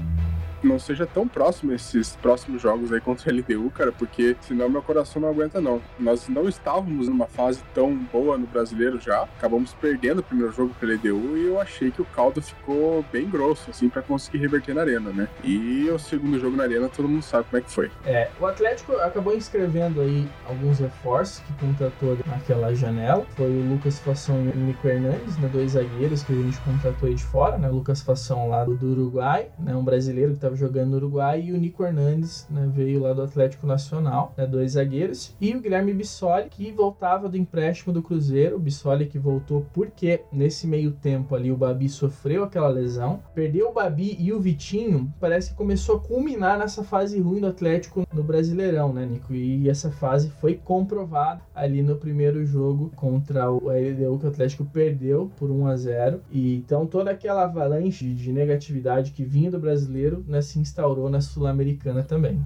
Speaker 2: não seja tão próximo esses próximos jogos aí contra a LDU, cara, porque senão meu coração não aguenta não. Nós não estávamos numa fase tão boa no brasileiro já, acabamos perdendo o primeiro jogo pela LDU e eu achei que o caldo ficou bem grosso, assim, para conseguir reverter na arena, né? E o segundo jogo na arena todo mundo sabe como é que foi.
Speaker 1: É, o Atlético acabou inscrevendo aí alguns reforços que contratou naquela janela. Foi o Lucas Fação e o Nico Hernandes, né? Dois zagueiros que a gente contratou aí de fora, né? O Lucas Fação lá do Uruguai, né? Um brasileiro que estava estava jogando no Uruguai, e o Nico Hernandes né, veio lá do Atlético Nacional, né, dois zagueiros, e o Guilherme Bissoli, que voltava do empréstimo do Cruzeiro, o Bissoli que voltou porque nesse meio tempo ali o Babi sofreu aquela lesão, perdeu o Babi e o Vitinho, parece que começou a culminar nessa fase ruim do Atlético no Brasileirão, né, Nico? E essa fase foi comprovada ali no primeiro jogo contra o LDU que o Atlético perdeu por 1 a 0 e então toda aquela avalanche de negatividade que vinha do brasileiro né, se instaurou na Sul-Americana também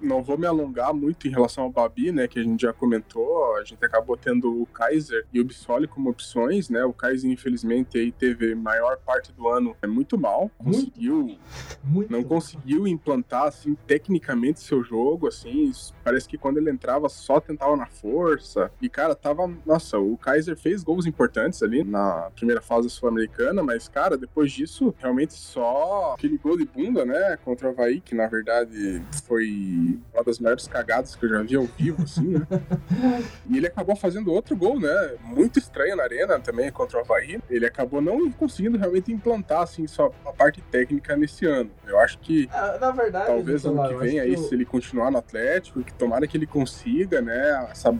Speaker 2: não vou me alongar muito em relação ao Babi, né, que a gente já comentou, a gente acabou tendo o Kaiser e o Bissoli como opções, né, o Kaiser infelizmente aí teve maior parte do ano é muito mal, conseguiu, muito. não conseguiu implantar assim tecnicamente seu jogo, assim, parece que quando ele entrava só tentava na força, e cara, tava, nossa, o Kaiser fez gols importantes ali na primeira fase sul-americana, mas cara, depois disso, realmente só aquele gol de bunda, né, contra o Havaí, que na verdade foi uma das maiores cagadas que eu já vi ao vivo, assim, né? *laughs* e ele acabou fazendo outro gol, né? Muito estranho na arena também contra o Havaí. Ele acabou não conseguindo realmente implantar, assim, só a parte técnica nesse ano. Eu acho que.
Speaker 1: Ah, na verdade,
Speaker 2: talvez ano que vem aí, que eu... se ele continuar no Atlético, que tomara que ele consiga, né? Essa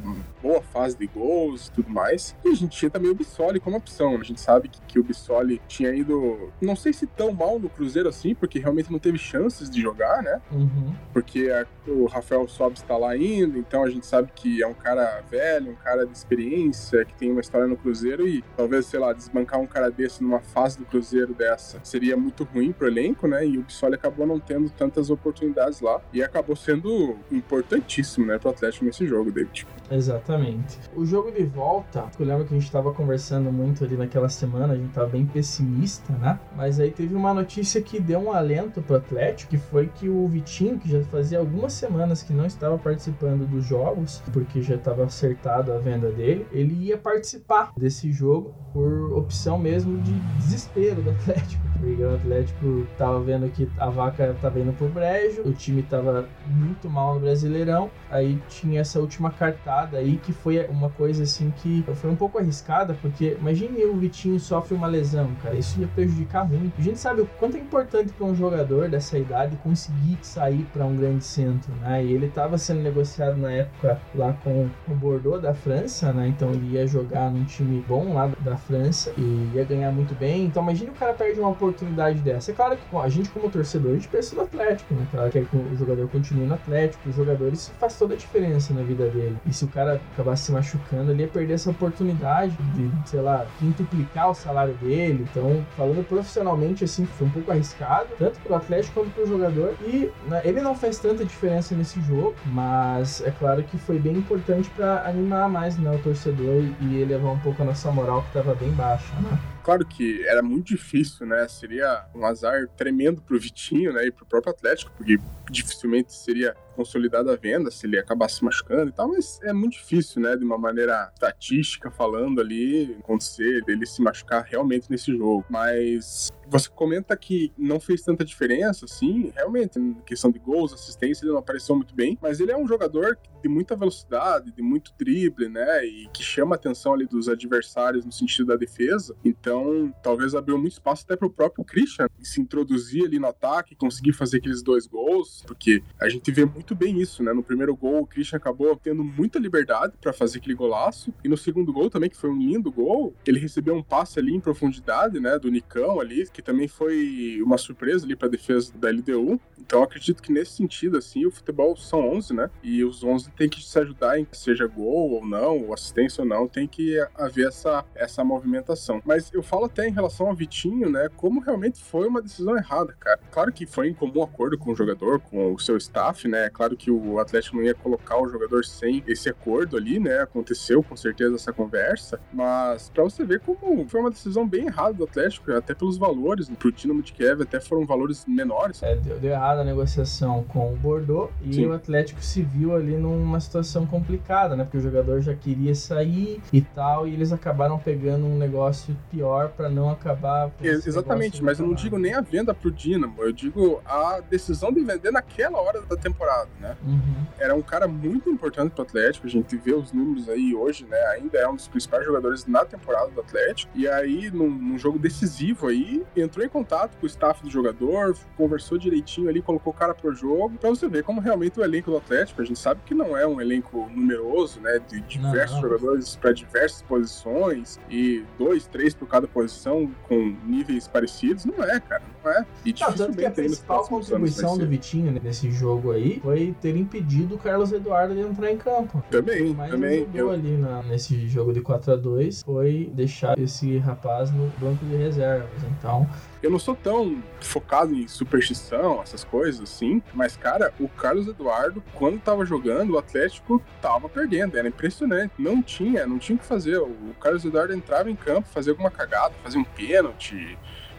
Speaker 2: boa fase de gols e tudo mais. E a gente tinha também o Bissoli como opção. A gente sabe que, que o Bissoli tinha ido, não sei se tão mal no Cruzeiro assim, porque realmente não teve chances de jogar, né?
Speaker 1: Uhum.
Speaker 2: Porque a, o Rafael Sobis está lá ainda, então a gente sabe que é um cara velho, um cara de experiência, que tem uma história no Cruzeiro e talvez, sei lá, desbancar um cara desse numa fase do Cruzeiro dessa seria muito ruim pro elenco, né? E o Bissoli acabou não tendo tantas oportunidades lá e acabou sendo importantíssimo, né, pro Atlético nesse jogo, David.
Speaker 1: Exatamente. O jogo de volta, eu lembro que a gente estava conversando muito ali naquela semana, a gente estava bem pessimista, né? Mas aí teve uma notícia que deu um alento pro Atlético, que foi que o Vitinho, que já fazia algumas semanas que não estava participando dos jogos, porque já estava acertado a venda dele, ele ia participar desse jogo por opção mesmo de desespero do *laughs* Atlético. Porque o Atlético tava vendo que a vaca tava indo pro brejo, o time tava muito mal no Brasileirão, aí tinha essa última cartada aí que foi uma coisa assim que foi um pouco arriscada, porque imagine o Vitinho sofre uma lesão, cara, isso ia prejudicar muito. A gente sabe o quanto é importante para um jogador dessa idade conseguir sair para um grande centro, né? E ele estava sendo negociado na época lá com o Bordeaux da França, né? Então ele ia jogar num time bom lá da França e ia ganhar muito bem. Então imagine o cara perde uma oportunidade dessa. É claro que a gente como torcedor, a gente pensa no Atlético, né? Claro que o jogador continue no Atlético, os jogadores isso faz toda a diferença na vida dele. E se o cara acabasse se machucando, ele ia perder essa oportunidade de, sei lá, quintuplicar o salário dele. Então, falando profissionalmente, assim, foi um pouco arriscado, tanto pro Atlético quanto pro jogador. E né, ele não fez tanta diferença nesse jogo, mas é claro que foi bem importante para animar mais né, o torcedor e elevar um pouco a nossa moral que estava bem baixa, né?
Speaker 2: Claro que era muito difícil, né? Seria um azar tremendo pro Vitinho, né? E pro próprio Atlético, porque dificilmente seria consolidada a venda se ele acabar se machucando e tal, mas é muito difícil, né, de uma maneira estatística falando ali, acontecer dele se machucar realmente nesse jogo. Mas você comenta que não fez tanta diferença, assim, realmente, em questão de gols, assistência, ele não apareceu muito bem, mas ele é um jogador de muita velocidade, de muito drible, né, e que chama a atenção ali dos adversários no sentido da defesa, então talvez abriu muito espaço até pro próprio Christian se introduzir ali no ataque, conseguir fazer aqueles dois gols, porque a gente vê muito bem isso, né, no primeiro gol o Christian acabou tendo muita liberdade para fazer aquele golaço, e no segundo gol também, que foi um lindo gol, ele recebeu um passe ali em profundidade, né, do Nicão ali, que também foi uma surpresa ali para a defesa da LDU. Então acredito que nesse sentido, assim, o futebol são 11, né? E os 11 tem que se ajudar em seja gol ou não, ou assistência ou não, tem que haver essa, essa movimentação. Mas eu falo até em relação ao Vitinho, né? Como realmente foi uma decisão errada, cara. Claro que foi em comum acordo com o jogador, com o seu staff, né? Claro que o Atlético não ia colocar o jogador sem esse acordo ali, né? Aconteceu com certeza essa conversa, mas para você ver como foi uma decisão bem errada do Atlético, até pelos valores, pro Dinamo de Kiev até foram valores menores.
Speaker 1: É, deu, deu errado a negociação com o Bordeaux e Sim. o Atlético se viu ali numa situação complicada, né? Porque o jogador já queria sair e tal, e eles acabaram pegando um negócio pior para não acabar.
Speaker 2: exatamente, mas eu não digo nem a venda pro Dinamo, eu digo a decisão de vender naquela hora da temporada, né? Uhum. Era um cara muito importante pro Atlético, a gente vê os números aí hoje, né? Ainda é um dos principais jogadores na temporada do Atlético, e aí num, num jogo decisivo aí, entrou em contato com o staff do jogador, conversou direitinho ali, colocou o cara pro jogo, pra você ver como realmente o elenco do Atlético, a gente sabe que não é um elenco numeroso, né, de diversos não, não. jogadores para diversas posições e dois, três por cada posição com níveis parecidos, não é, cara, não é.
Speaker 1: E não, tanto que a principal contribuição do Vitinho nesse jogo aí foi ter impedido o Carlos Eduardo de entrar em campo.
Speaker 2: Também, Mas também.
Speaker 1: eu... ali na, nesse jogo de 4 a 2 foi deixar esse rapaz no banco de reservas. Então,
Speaker 2: eu não sou tão focado em superstição, essas coisas assim, mas, cara, o Carlos Eduardo, quando tava jogando, o Atlético tava perdendo. Era impressionante. Não tinha, não tinha o que fazer. O Carlos Eduardo entrava em campo, fazia alguma cagada, fazia um pênalti,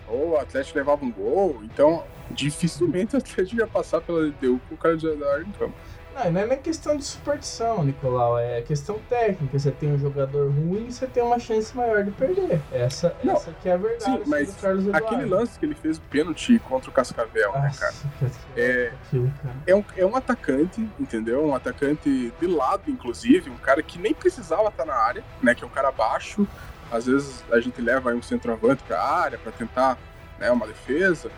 Speaker 2: ou o Atlético levava um gol. Então, dificilmente o Atlético ia passar pela LDU com o Carlos Eduardo em campo.
Speaker 1: Não, não é nem questão de superstição, Nicolau, é questão técnica. Você tem um jogador ruim, você tem uma chance maior de perder. Essa, não, essa que é a verdade.
Speaker 2: Sim, mas aquele lance que ele fez o pênalti contra o Cascavel, né, cara? É, aquilo, cara? É, um, é um atacante, entendeu? Um atacante de lado, inclusive, um cara que nem precisava estar na área, né? Que é um cara baixo. Às vezes a gente leva um centroavante pra área para tentar né, uma defesa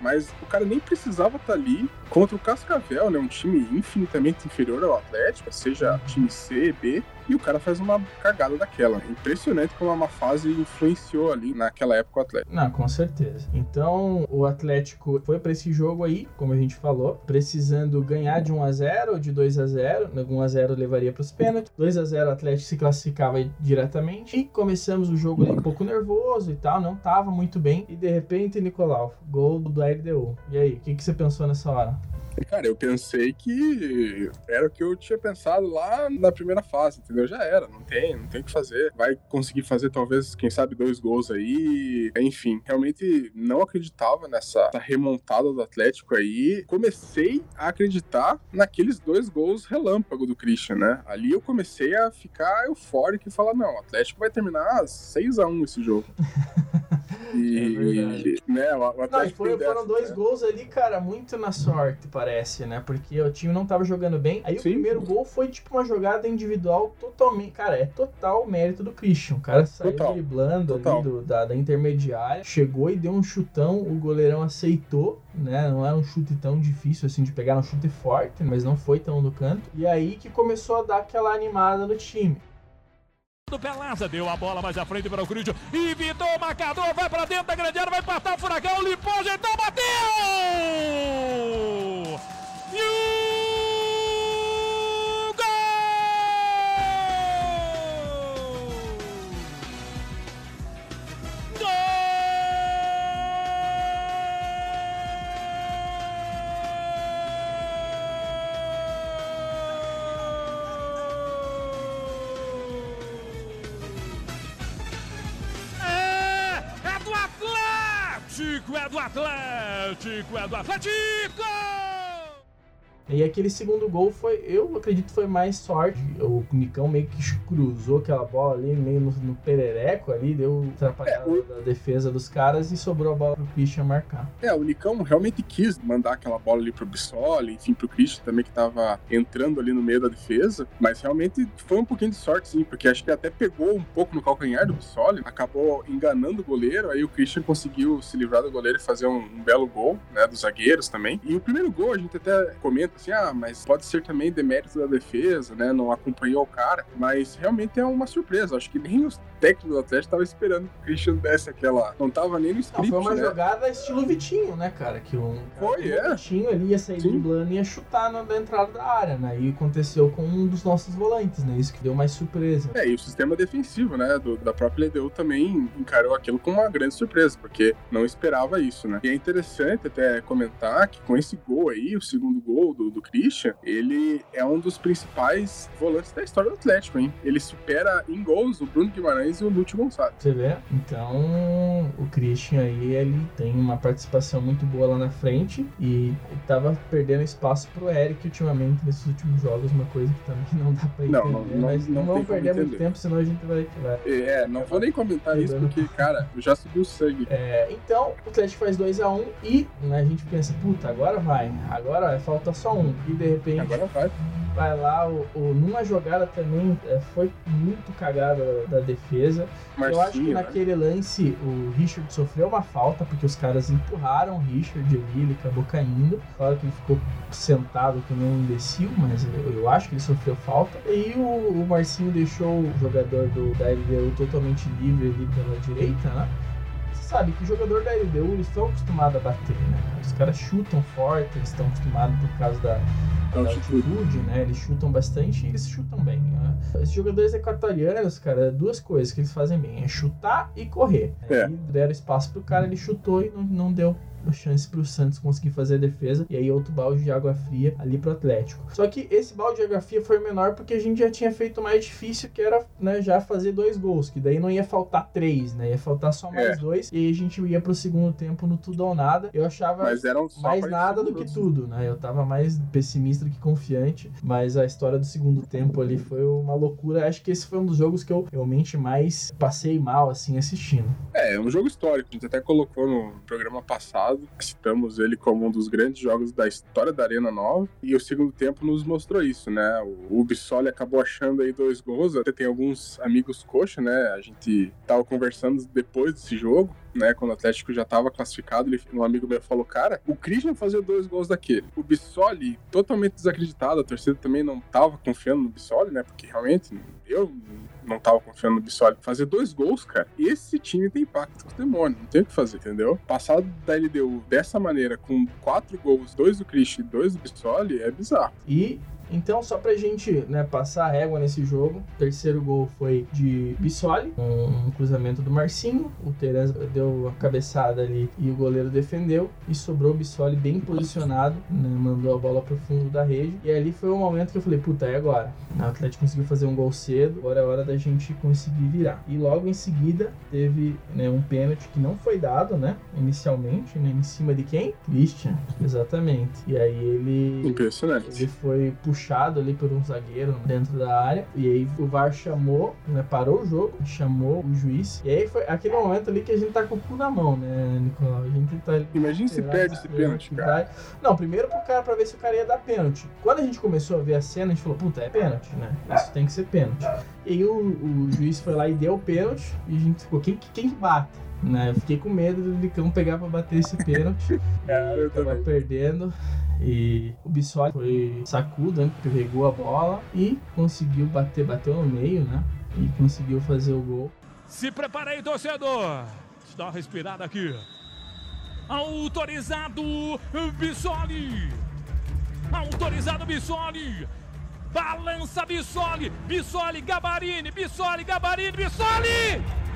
Speaker 2: mas o cara nem precisava estar tá ali contra o Cascavel, né? Um time infinitamente inferior ao Atlético, seja time C, B, e o cara faz uma cagada daquela. Impressionante como uma fase influenciou ali naquela época o Atlético.
Speaker 1: Não, com certeza. Então, o Atlético foi para esse jogo aí, como a gente falou, precisando ganhar de 1 a 0 ou de 2 a 0 1 a 0 levaria para os pênaltis. 2 a 0 o Atlético se classificava diretamente. E começamos o jogo ali um pouco nervoso e tal, não tava muito bem. E de repente, Nicolau, gol do LDU. E aí, o que, que você pensou nessa hora?
Speaker 2: Cara, eu pensei que era o que eu tinha pensado lá na primeira fase, entendeu? Já era, não tem, não tem o que fazer. Vai conseguir fazer talvez, quem sabe, dois gols aí. Enfim, realmente não acreditava nessa remontada do Atlético aí. Comecei a acreditar naqueles dois gols relâmpago do Christian, né? Ali eu comecei a ficar eufórico e falar: não, o Atlético vai terminar 6 a 1 esse jogo. *laughs*
Speaker 1: E, é né, o, o não, foi, foram dois né? gols ali, cara, muito na sorte, parece, né? Porque o time não tava jogando bem. Aí Sim. o primeiro gol foi tipo uma jogada individual totalmente. Cara, é total mérito do Christian. O cara saiu total. driblando total. ali do, da, da intermediária, chegou e deu um chutão, o goleirão aceitou, né? Não era um chute tão difícil assim de pegar, um chute forte, mas não foi tão no canto. E aí que começou a dar aquela animada no time
Speaker 3: do Pelasa, deu a bola mais à frente para o Corinthians, evitou o marcador, vai para dentro da grande área, vai passar o furacão, limpou, ajeitou, bateu! Atlético, é do Atlético!
Speaker 1: E aquele segundo gol foi, eu acredito, foi mais sorte. O Nicão meio que cruzou aquela bola ali, meio no, no perereco ali, deu atrapalhada é, o... da defesa dos caras e sobrou a bola pro Christian marcar.
Speaker 2: É, o Nicão realmente quis mandar aquela bola ali pro Bissoli, enfim, pro Christian também que tava entrando ali no meio da defesa, mas realmente foi um pouquinho de sorte, sim, porque acho que até pegou um pouco no calcanhar do Bissoli, acabou enganando o goleiro, aí o Christian conseguiu se livrar do goleiro e fazer um, um belo gol, né, dos zagueiros também. E o primeiro gol a gente até comenta assim, ah, mas pode ser também demérito da defesa, né, não acompanhou o cara, mas realmente é uma surpresa, acho que nem os técnicos do Atlético estavam esperando que o Christian desse aquela, não tava nem no script,
Speaker 1: não, Foi uma
Speaker 2: né?
Speaker 1: jogada estilo Vitinho, né, cara, que um
Speaker 2: foi, é.
Speaker 1: Vitinho ali ia sair do plano e ia chutar na, na entrada da área, né, e aconteceu com um dos nossos volantes, né, isso que deu mais surpresa.
Speaker 2: É, e o sistema defensivo, né, do, da própria LDU também encarou aquilo com uma grande surpresa, porque não esperava isso, né. E é interessante até comentar que com esse gol aí, o segundo gol do, do Christian, ele é um dos principais volantes da história do Atlético, hein. Ele supera em gols o Bruno Guimarães e o Lúcio Gonçalves.
Speaker 1: Você vê? Então, o Christian aí, ele tem uma participação muito boa lá na frente e tava perdendo espaço pro Eric ultimamente nesses últimos jogos, uma coisa que também não dá pra entender.
Speaker 2: Não, não,
Speaker 1: mas não,
Speaker 2: não
Speaker 1: vamos perder muito tempo, senão a gente vai. vai
Speaker 2: é, não vou nem comentar isso porque, cara, eu já subi o sangue.
Speaker 1: É, então, o Atlético faz 2x1 um, e né, a gente pensa, puta, agora vai, agora falta só um. E de repente.
Speaker 2: Agora vai
Speaker 1: vai lá, o, o, numa jogada também é, foi muito cagada da defesa. Marcinho, eu acho que né? naquele lance o Richard sofreu uma falta, porque os caras empurraram o Richard ali, ele acabou caindo. Claro que ele ficou sentado que nem um imbecil, mas eu, eu acho que ele sofreu falta. E o, o Marcinho deixou o jogador do, da LDU totalmente livre ali pela direita, né? Sabe que o jogador da LDU eles estão acostumados a bater, né? Os caras chutam forte, eles estão acostumados por causa da, da altitude, né? Eles chutam bastante e eles chutam bem. Né? Esses jogadores equatorianos, cara, duas coisas que eles fazem bem: é chutar e correr. É. Aí deram espaço pro cara, ele chutou e não, não deu chance para o Santos conseguir fazer a defesa. E aí outro balde de água fria ali pro Atlético. Só que esse balde de água fria foi menor porque a gente já tinha feito o mais difícil, que era né, já fazer dois gols. Que daí não ia faltar três, né? Ia faltar só mais é. dois. E aí a gente ia pro segundo tempo no tudo ou nada. Eu achava mais nada do que tudo, né? Eu tava mais pessimista do que confiante. Mas a história do segundo tempo ali foi uma loucura. Acho que esse foi um dos jogos que eu realmente mais passei mal, assim, assistindo.
Speaker 2: É, é um jogo histórico. A gente até colocou no programa passado passado. Citamos ele como um dos grandes jogos da história da Arena Nova. E o segundo tempo nos mostrou isso, né? O Ubisoft acabou achando aí dois gols. Até tem alguns amigos coxa, né? A gente tava conversando depois desse jogo. Né, quando o Atlético já estava classificado, ele, um amigo meu falou: Cara, o Christian fazia dois gols daquele. O Bissoli, totalmente desacreditado, a torcida também não estava confiando no Bissoli, né? Porque realmente eu não tava confiando no Bissoli, fazer dois gols, cara, esse time tem impacto com o demônio, não tem o que fazer, entendeu? Passado da LDU dessa maneira, com quatro gols, dois do Christian e dois do Bissoli, é bizarro.
Speaker 1: E então, só pra gente né, passar a régua nesse jogo, o terceiro gol foi de Bissoli, um, cruzamento do Marcinho. O Terence deu a cabeçada ali e o goleiro defendeu. E sobrou o Bissoli bem posicionado, né, mandou a bola pro fundo da rede. E ali foi o momento que eu falei: puta, é agora. O Atlético conseguiu fazer um gol cedo, agora é hora da gente conseguir virar. E logo em seguida teve né, um pênalti que não foi dado, né? Inicialmente, né, em cima de quem? Christian, exatamente. E aí ele.
Speaker 2: Impressionante.
Speaker 1: Ele foi puxado puxado ali por um zagueiro dentro da área. E aí o VAR chamou, né? Parou o jogo, chamou o juiz. E aí foi aquele momento ali que a gente tá com o cu na mão, né, Nicolau? A gente tá.
Speaker 2: Imagina se perde esse pênalti, cara.
Speaker 1: Não, primeiro pro cara pra ver se o cara ia dar pênalti. Quando a gente começou a ver a cena, a gente falou, puta, é pênalti, né? Isso tem que ser pênalti. E aí o, o juiz foi lá e deu o pênalti. E a gente ficou, quem, quem bate? Né? Eu fiquei com medo do Licão pegar pra bater esse pênalti. *laughs*
Speaker 2: é, eu
Speaker 1: tava perdendo. E o Bissoli foi sacudo, né? Pegou a bola e conseguiu bater, bateu no meio, né? E conseguiu fazer o gol.
Speaker 3: Se prepara aí, torcedor! Dar uma respirada aqui. Autorizado Bissoli! Autorizado Bissoli! Balança Bissoli! Bissoli, Gabarini! Bissoli, Gabarini, Bissoli!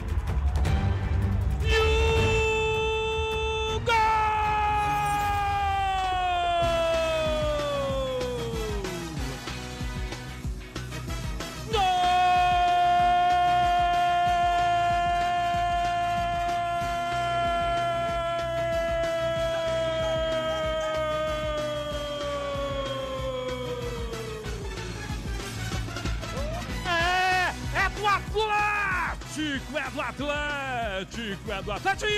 Speaker 6: Do Atlético!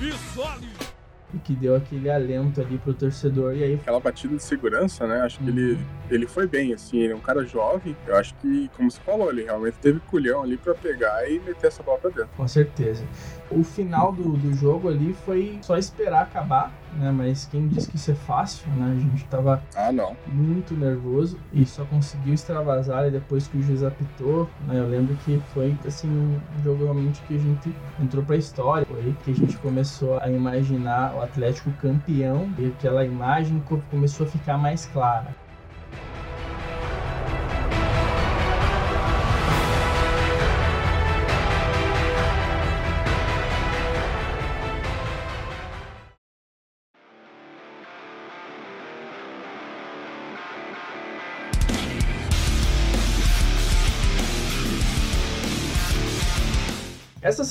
Speaker 6: E sólido
Speaker 1: e que deu aquele alento ali pro torcedor. E aí.
Speaker 2: Aquela batida de segurança, né? Acho que ele, uhum. ele foi bem, assim. Ele é um cara jovem. Eu acho que, como você falou, ele realmente teve culhão ali para pegar e meter essa bola pra dentro.
Speaker 1: Com certeza. O final do, do jogo ali foi só esperar acabar, né? Mas quem disse que isso é fácil, né? A gente tava
Speaker 2: ah,
Speaker 1: muito nervoso e só conseguiu extravasar depois que o juiz apitou, né? Eu lembro que foi, assim, um jogo realmente que a gente entrou pra história. Foi que a gente começou a imaginar o Atlético campeão e aquela imagem começou a ficar mais clara.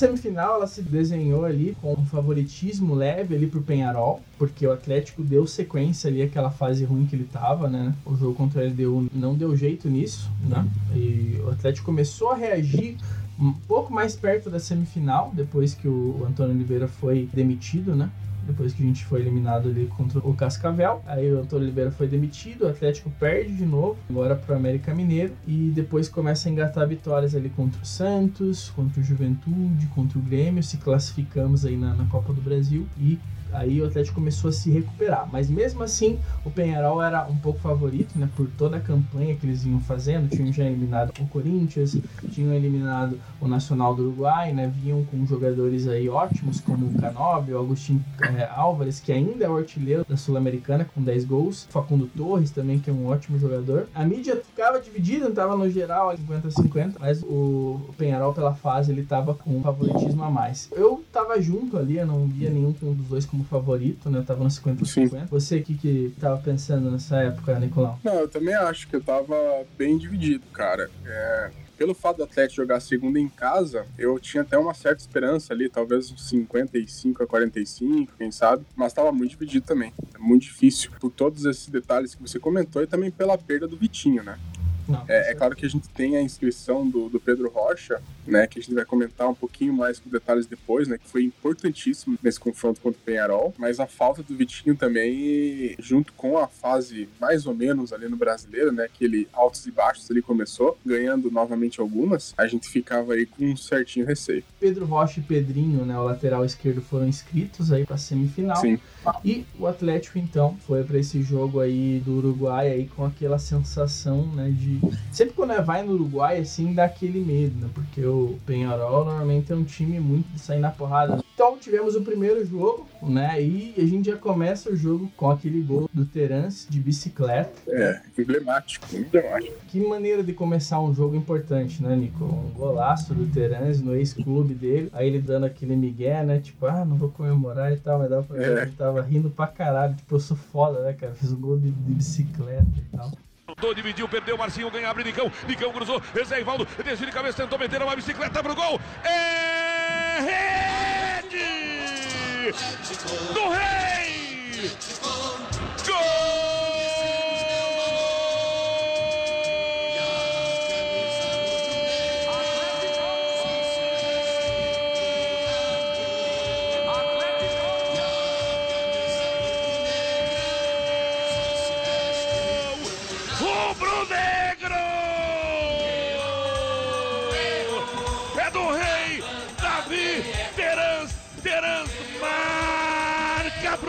Speaker 1: Semifinal ela se desenhou ali com um favoritismo leve ali pro Penharol, porque o Atlético deu sequência ali àquela fase ruim que ele tava, né? O jogo contra a LDU não deu jeito nisso, né? E o Atlético começou a reagir um pouco mais perto da semifinal, depois que o Antônio Oliveira foi demitido, né? Depois que a gente foi eliminado ali contra o Cascavel. Aí o Antônio Oliveira foi demitido, o Atlético perde de novo, agora para o América Mineiro, e depois começa a engatar vitórias ali contra o Santos, contra o Juventude, contra o Grêmio, se classificamos aí na, na Copa do Brasil e aí o Atlético começou a se recuperar. Mas mesmo assim, o Penharol era um pouco favorito, né? Por toda a campanha que eles vinham fazendo. Tinham já eliminado o Corinthians, tinham eliminado o Nacional do Uruguai, né? Vinham com jogadores aí ótimos, como o Canóbio, o Agostinho é, Álvares, que ainda é o artilheiro da Sul-Americana, com 10 gols. Facundo Torres também, que é um ótimo jogador. A mídia ficava dividida, não tava no geral 50-50, mas o Penharol, pela fase, ele tava com um favoritismo a mais. Eu tava junto ali, eu não via nenhum dos dois como como favorito, né? Eu tava no 50-50. Você o que, tava pensando nessa época, Nicolau?
Speaker 2: Não, eu também acho que eu tava bem dividido, cara. É, pelo fato do Atlético jogar segunda em casa, eu tinha até uma certa esperança ali, talvez uns 55 a 45, quem sabe, mas estava muito dividido também. É muito difícil por todos esses detalhes que você comentou e também pela perda do Vitinho, né? Não, é, é, claro que a gente tem a inscrição do, do Pedro Rocha, né, que a gente vai comentar um pouquinho mais com detalhes depois, né, que foi importantíssimo nesse confronto contra o Penharol, mas a falta do Vitinho também, junto com a fase mais ou menos ali no brasileiro, né, aquele altos e baixos ali começou, ganhando novamente algumas, a gente ficava aí com um certinho receio.
Speaker 1: Pedro Rocha e Pedrinho, né, o lateral esquerdo, foram inscritos aí para semifinal.
Speaker 2: Sim.
Speaker 1: E o Atlético então foi para esse jogo aí do Uruguai aí com aquela sensação, né, de sempre quando vai no Uruguai assim dá aquele medo, né, porque o Penharol normalmente é um time muito de sair na porrada. Então tivemos o primeiro jogo, né? E a gente já começa o jogo com aquele gol do Terence de bicicleta.
Speaker 2: É, emblemático, emblemático.
Speaker 1: Que maneira de começar um jogo importante, né, Nico? Um golaço do Terence no ex-clube dele. Aí ele dando aquele migué, né? Tipo, ah, não vou comemorar e tal, mas dá pra ver é. que ele tava rindo pra caralho. Tipo, eu sou foda, né, cara? Fiz um gol de, de bicicleta e tal.
Speaker 6: Dividiu, perdeu, Marcinho ganha, abre Nicão, Nicão cruzou, esse é Ivaldo, desceu de cabeça, tentou meter uma bicicleta pro gol, é rede do Rei! Gol!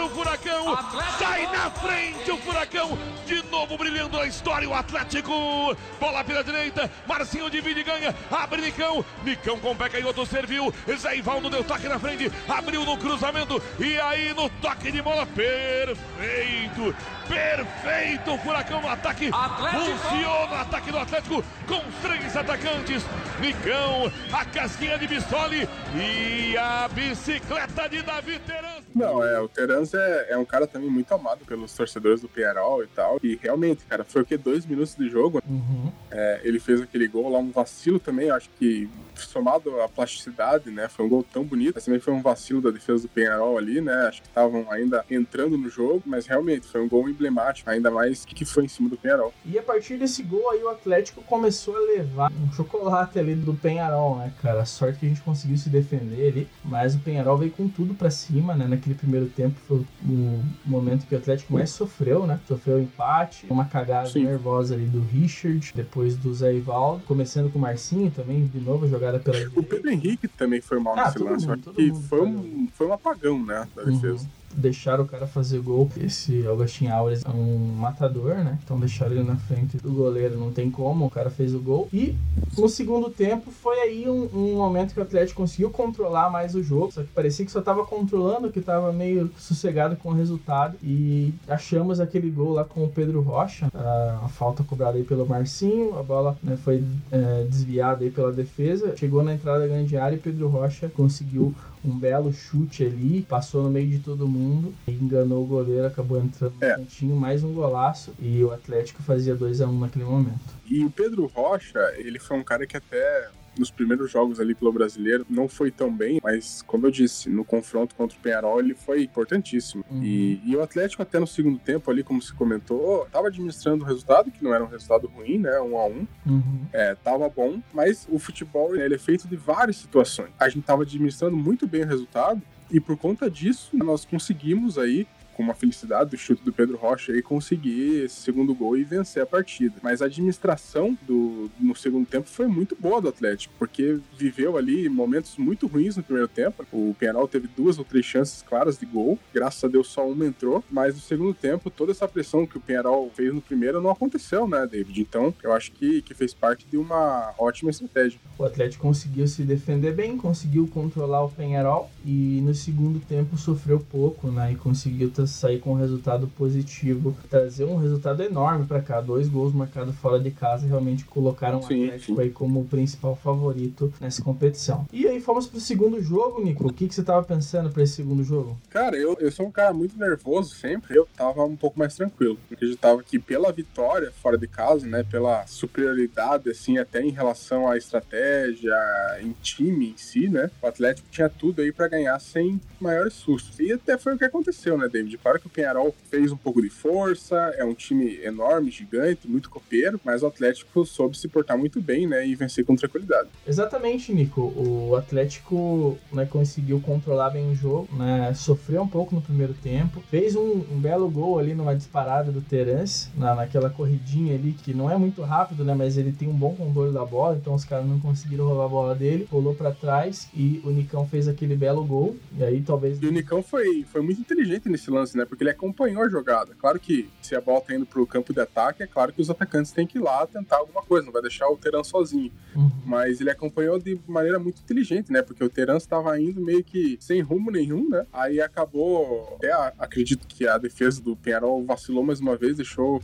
Speaker 6: procura Furacão. Sai na frente o Furacão. De novo brilhando na história o Atlético. Bola pela direita. Marcinho divide e ganha. Abre Nicão. Nicão com pé canhoto serviu. Zé Ivaldo deu toque na frente. Abriu no cruzamento. E aí no toque de bola. Perfeito. Perfeito. Furacão no ataque. Atlético. Funciona o ataque do Atlético com três atacantes. Nicão, a casquinha de Bissoli e a bicicleta de Davi Terans.
Speaker 2: Não, é, o Terans é, é um cara também muito amado pelos torcedores do Penharol e tal. E realmente, cara, foi o que? Dois minutos de jogo.
Speaker 1: Uhum.
Speaker 2: É, ele fez aquele gol lá, um vacilo também, acho que somado à plasticidade, né? Foi um gol tão bonito, mas também foi um vacilo da defesa do Penharol ali, né? Acho que estavam ainda entrando no jogo, mas realmente foi um gol emblemático, ainda mais que foi em cima do Penharol.
Speaker 1: E a partir desse gol aí o Atlético começou a levar um chocolate ali do Penharol, né, cara? A sorte que a gente conseguiu se defender ali, mas o Penharol veio com tudo para cima, né? Naquele primeiro tempo foi o momento que o Atlético mais sofreu, né? Sofreu empate, uma cagada Sim. nervosa ali do Richard, depois do Zé Ivaldo, começando com o Marcinho também, de novo jogada pela
Speaker 2: O Pedro Henrique também foi mal ah, nesse lance, mundo, que foi um, foi um apagão, né, da defesa. Uhum
Speaker 1: deixaram o cara fazer gol. Esse Augustin Alves é um matador, né? Então deixaram ele na frente do goleiro, não tem como, o cara fez o gol. E no segundo tempo foi aí um, um momento que o Atlético conseguiu controlar mais o jogo, só que parecia que só tava controlando, que tava meio sossegado com o resultado. E achamos aquele gol lá com o Pedro Rocha, a, a falta cobrada aí pelo Marcinho, a bola né, foi é, desviada aí pela defesa, chegou na entrada da grande área e Pedro Rocha conseguiu um belo chute ali, passou no meio de todo mundo, enganou o goleiro, acabou entrando no é. cantinho, mais um golaço e o Atlético fazia 2 a 1 um naquele momento.
Speaker 2: E o Pedro Rocha, ele foi um cara que até nos primeiros jogos ali pelo brasileiro não foi tão bem, mas como eu disse, no confronto contra o Penharol ele foi importantíssimo. Uhum. E, e, o Atlético até no segundo tempo ali, como se comentou, estava administrando o resultado, que não era um resultado ruim, né, um a um,
Speaker 1: uhum.
Speaker 2: é, tava bom, mas o futebol ele é feito de várias situações. A gente estava administrando muito bem o resultado e por conta disso nós conseguimos aí com uma felicidade do chute do Pedro Rocha e conseguir esse segundo gol e vencer a partida. Mas a administração do, no segundo tempo foi muito boa do Atlético, porque viveu ali momentos muito ruins no primeiro tempo. O Penal teve duas ou três chances claras de gol, graças a Deus só uma entrou, mas no segundo tempo toda essa pressão que o Penal fez no primeiro não aconteceu, né, David? Então eu acho que, que fez parte de uma ótima estratégia.
Speaker 1: O Atlético conseguiu se defender bem, conseguiu controlar o Penharol e no segundo tempo sofreu pouco, né, e conseguiu sair com um resultado positivo, trazer um resultado enorme para cá. Dois gols marcados fora de casa realmente colocaram o Atlético sim. aí como o principal favorito nessa competição. E aí fomos pro segundo jogo, Nico. O que, que você tava pensando para esse segundo jogo?
Speaker 2: Cara, eu, eu sou um cara muito nervoso sempre. Eu tava um pouco mais tranquilo. Eu acreditava que pela vitória fora de casa, né, pela superioridade, assim, até em relação à estratégia, em time em si, né, o Atlético tinha tudo aí para ganhar sem maiores sustos. E até foi o que aconteceu, né, David? Claro que o Penharol fez um pouco de força, é um time enorme, gigante, muito copeiro, mas o Atlético soube se portar muito bem, né, e vencer com tranquilidade.
Speaker 1: Exatamente, Nico. O Atlético né, conseguiu controlar bem o jogo, né, sofreu um pouco no primeiro tempo, fez um, um belo gol ali numa disparada do Terence, na, naquela corridinha ali, que não é muito rápido, né, mas ele tem um bom controle da bola, então os caras não conseguiram roubar a bola dele, rolou para trás e o Nicão fez aquele belo gol, e aí talvez...
Speaker 2: E o Nicão foi, foi muito inteligente nesse lance, né, porque ele acompanhou a jogada. Claro que se a bola tá indo pro campo de ataque, é claro que os atacantes têm que ir lá tentar alguma coisa, não vai deixar o Teran sozinho.
Speaker 1: Uhum.
Speaker 2: Mas ele acompanhou de maneira muito inteligente, né? Porque o Teran estava indo meio que sem rumo nenhum, né? Aí acabou. Até acredito que a defesa do Penharol vacilou mais uma vez, deixou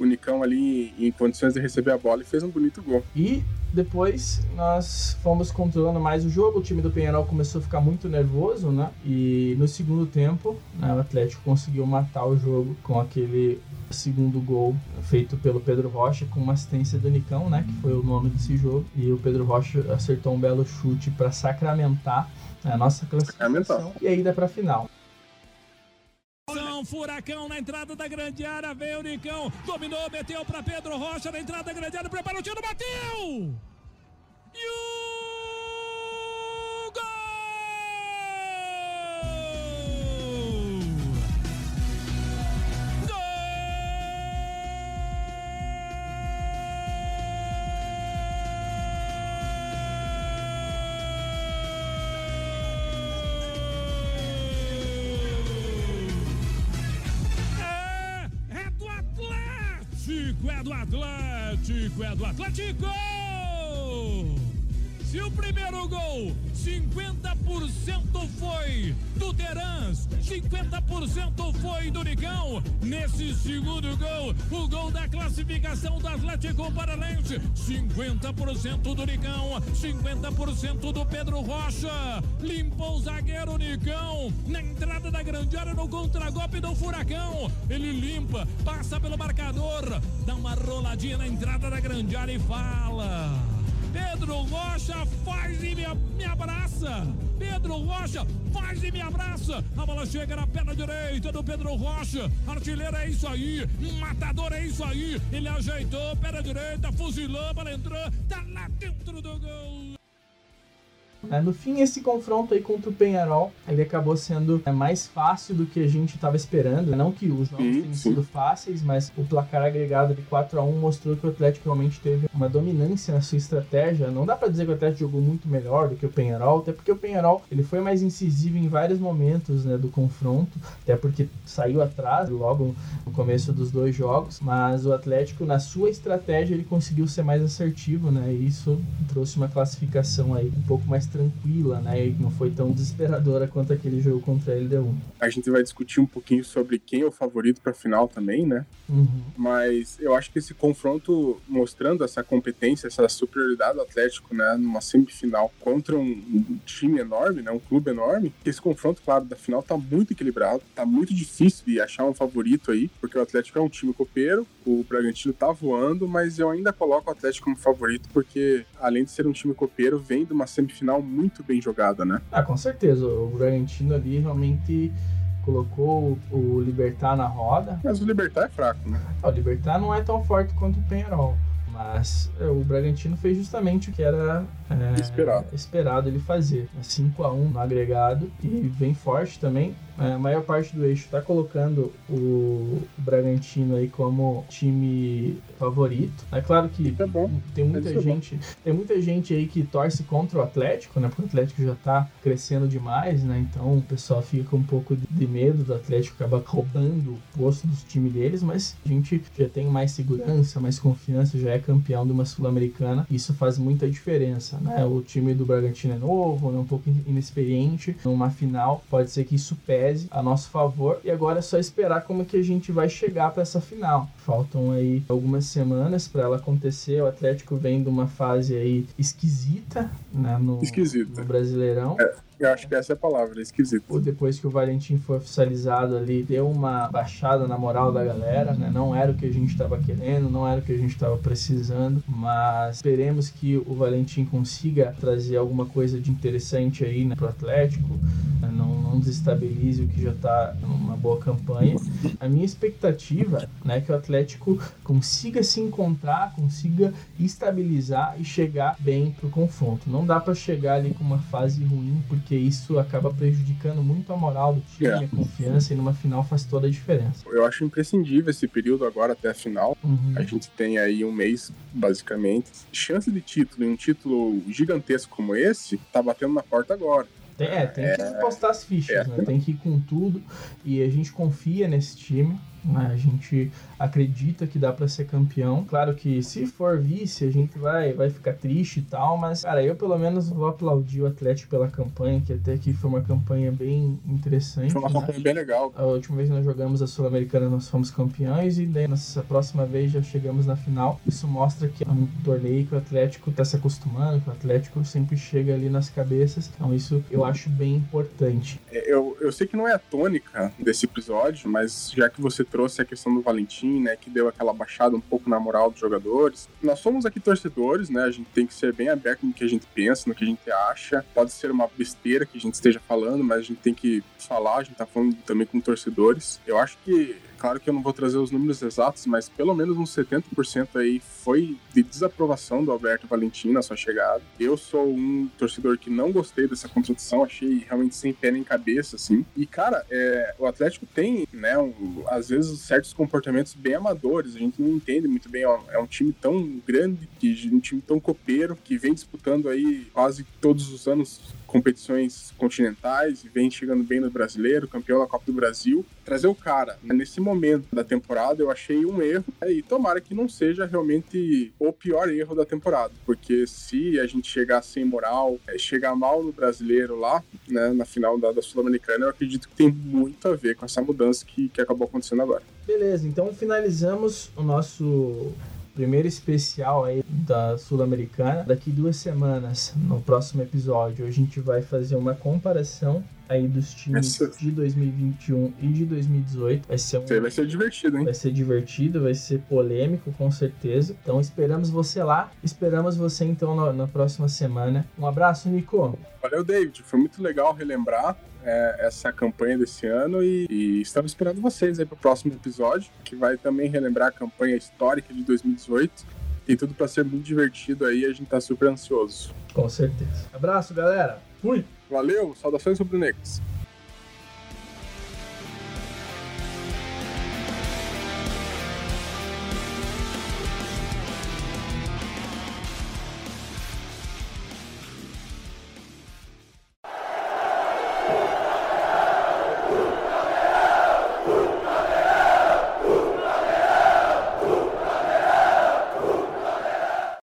Speaker 2: o Nicão ali em condições de receber a bola e fez um bonito gol.
Speaker 1: E depois nós fomos controlando mais o jogo, o time do Penharol começou a ficar muito nervoso, né? E no segundo tempo, né, o Atlético conseguiu matar o jogo com aquele segundo gol feito pelo Pedro Rocha com uma assistência do Nicão, né, que foi o nome desse jogo. E o Pedro Rocha acertou um belo chute para sacramentar a nossa classificação e aí dá para final.
Speaker 3: Furacão na entrada da grande área, veio o Nicão, dominou, meteu para Pedro Rocha na entrada da grande área, prepara o tiro, bateu! E o Atlético, é do Atlético, Se o primeiro gol, 50% foi do Terãs, 50% foi do Nicão. Nesse segundo gol, o gol da classificação do Atlético Paranaense, 50% do Nicão, 50% do Pedro Rocha. Limpou o zagueiro Nicão na entrada da grande área no contragolpe do Furacão. Ele limpa, passa pelo marcador, dá uma roladinha na entrada da grande área e fala. Pedro Rocha faz e me, me abraça. Pedro Rocha faz e me abraça. A bola chega na perna direita do Pedro Rocha. Artilheiro é isso aí. Matador é isso aí. Ele ajeitou, perna direita, fuzilou, bola entrou. Tá lá dentro do gol.
Speaker 1: É, no fim, esse confronto aí contra o Penharol, ele acabou sendo é, mais fácil do que a gente estava esperando. Não que os jogos tenham sido fáceis, mas o placar agregado de 4 a 1 mostrou que o Atlético realmente teve uma dominância na sua estratégia. Não dá para dizer que o Atlético jogou muito melhor do que o Penharol, até porque o Penharol ele foi mais incisivo em vários momentos né, do confronto, até porque saiu atrás logo no começo dos dois jogos, mas o Atlético na sua estratégia ele conseguiu ser mais assertivo, né? E isso trouxe uma classificação aí um pouco mais tranquila, né? E não foi tão desesperadora quanto aquele jogo contra a LDU.
Speaker 2: A gente vai discutir um pouquinho sobre quem é o favorito para a final também, né?
Speaker 1: Uhum.
Speaker 2: Mas eu acho que esse confronto mostrando essa competência, essa superioridade do Atlético, né, numa semifinal contra um time enorme, né, um clube enorme, esse confronto, claro, da final tá muito equilibrado, tá muito difícil de achar um favorito aí, porque o Atlético é um time copeiro, o Bragantino tá voando, mas eu ainda coloco o Atlético como favorito porque além de ser um time copeiro, vem de uma semifinal muito bem jogada, né?
Speaker 1: Ah, com certeza. O Bragantino ali realmente colocou o Libertar na roda.
Speaker 2: Mas o Libertar é fraco, né?
Speaker 1: O Libertar não é tão forte quanto o Penharol. Mas é, o Bragantino fez justamente o que era é,
Speaker 2: esperado.
Speaker 1: esperado ele fazer. 5 a 1 no agregado e bem forte também. É, a maior parte do eixo está colocando o Bragantino aí como time favorito. É claro que
Speaker 2: é
Speaker 1: tem muita
Speaker 2: é
Speaker 1: gente, tem muita gente aí que torce contra o Atlético, né? Porque o Atlético já está crescendo demais, né? Então o pessoal fica com um pouco de medo do Atlético acabar roubando o posto dos times deles, mas a gente já tem mais segurança, mais confiança, já é campeão de uma sul-americana. Isso faz muita diferença, né? O time do Bragantino é novo, é um pouco inexperiente. Numa final, pode ser que isso pese a nosso favor. E agora é só esperar como que a gente vai chegar para essa final. Faltam aí algumas semanas para ela acontecer. O Atlético vem de uma fase aí esquisita, né? No,
Speaker 2: Esquisita.
Speaker 1: no Brasileirão.
Speaker 2: É. Eu acho que essa é a palavra, esquisito.
Speaker 1: Depois que o Valentim foi oficializado ali, deu uma baixada na moral da galera, né? Não era o que a gente estava querendo, não era o que a gente estava precisando, mas esperemos que o Valentim consiga trazer alguma coisa de interessante aí né, pro Atlético, né? não, não desestabilize o que já está numa boa campanha. A minha expectativa né, é que o Atlético consiga se encontrar, consiga estabilizar e chegar bem pro confronto. Não dá para chegar ali com uma fase ruim, porque porque isso acaba prejudicando muito a moral do time,
Speaker 2: É.
Speaker 1: a confiança, e numa final faz toda a diferença.
Speaker 2: Eu acho imprescindível esse período agora até a final.
Speaker 1: Uhum.
Speaker 2: A gente tem aí um mês, basicamente. Chance de título, e um título gigantesco como esse, tá batendo na porta agora.
Speaker 1: Tem, é, tem que postar as fichas,
Speaker 2: É.
Speaker 1: né? Tem que ir com tudo. E a gente confia nesse time. Né? A gente acredita que dá pra ser campeão. Claro que se for vice, a gente vai, vai ficar triste e tal. Mas, cara, eu pelo menos vou aplaudir o Atlético pela campanha, que até que foi uma campanha bem interessante.
Speaker 2: Foi uma
Speaker 1: né?
Speaker 2: campanha bem legal.
Speaker 1: A última vez que nós jogamos a Sul-Americana, nós fomos campeões e daí nossa próxima vez já chegamos na final. Isso mostra que é um torneio que o Atlético está se acostumando, que o Atlético sempre chega ali nas cabeças. Então isso eu acho bem importante.
Speaker 2: É, Eu, eu sei que não é a tônica desse episódio, mas já que você trouxe a questão do Valentim, né, que deu aquela baixada um pouco na moral dos jogadores, nós somos aqui torcedores, né, a gente tem que ser bem aberto no que a gente pensa, no que a gente acha. Pode ser uma besteira que a gente esteja falando, mas a gente tem que falar, a gente tá falando também com torcedores. Eu acho que Claro que eu não vou trazer os números exatos, mas pelo menos uns 70% aí foi de desaprovação do Alberto Valentim na sua chegada. Eu sou um torcedor que não gostei dessa contratação, achei realmente sem pé nem cabeça, assim. E, cara, é, o Atlético tem, né, um, às vezes certos comportamentos bem amadores, a gente não entende muito bem. ó, É um time tão grande, que, um time tão copeiro, que vem disputando aí quase todos os anos competições continentais vem chegando bem no brasileiro, campeão da Copa do Brasil. Trazer o cara nesse momento da temporada eu achei um erro né, e tomara que não seja realmente o pior erro da temporada, porque se a gente chegar sem moral, é, chegar mal no brasileiro lá, né, na final da, da Sul-Americana, eu acredito que tem muito a ver com essa mudança que, que acabou acontecendo agora.
Speaker 1: Beleza, então finalizamos o nosso primeiro especial aí da Sul-Americana. Daqui duas semanas, no próximo episódio, a gente vai fazer uma comparação aí dos times Essa... de 2021 e de 2018. Vai ser um...
Speaker 2: vai ser divertido, hein?
Speaker 1: Vai ser divertido, vai ser polêmico, com certeza. Então esperamos você lá. Esperamos você então na, na próxima semana. Um abraço, Nico.
Speaker 2: Valeu, David. Foi muito legal relembrar é, essa campanha desse ano e, e, estamos esperando vocês aí para o próximo episódio, que vai também relembrar a campanha histórica de 2018. Tem tudo para ser muito divertido aí, a gente tá super ansioso.
Speaker 1: Com certeza. Abraço, galera. Fui.
Speaker 2: Valeu, saudações rubro-negras.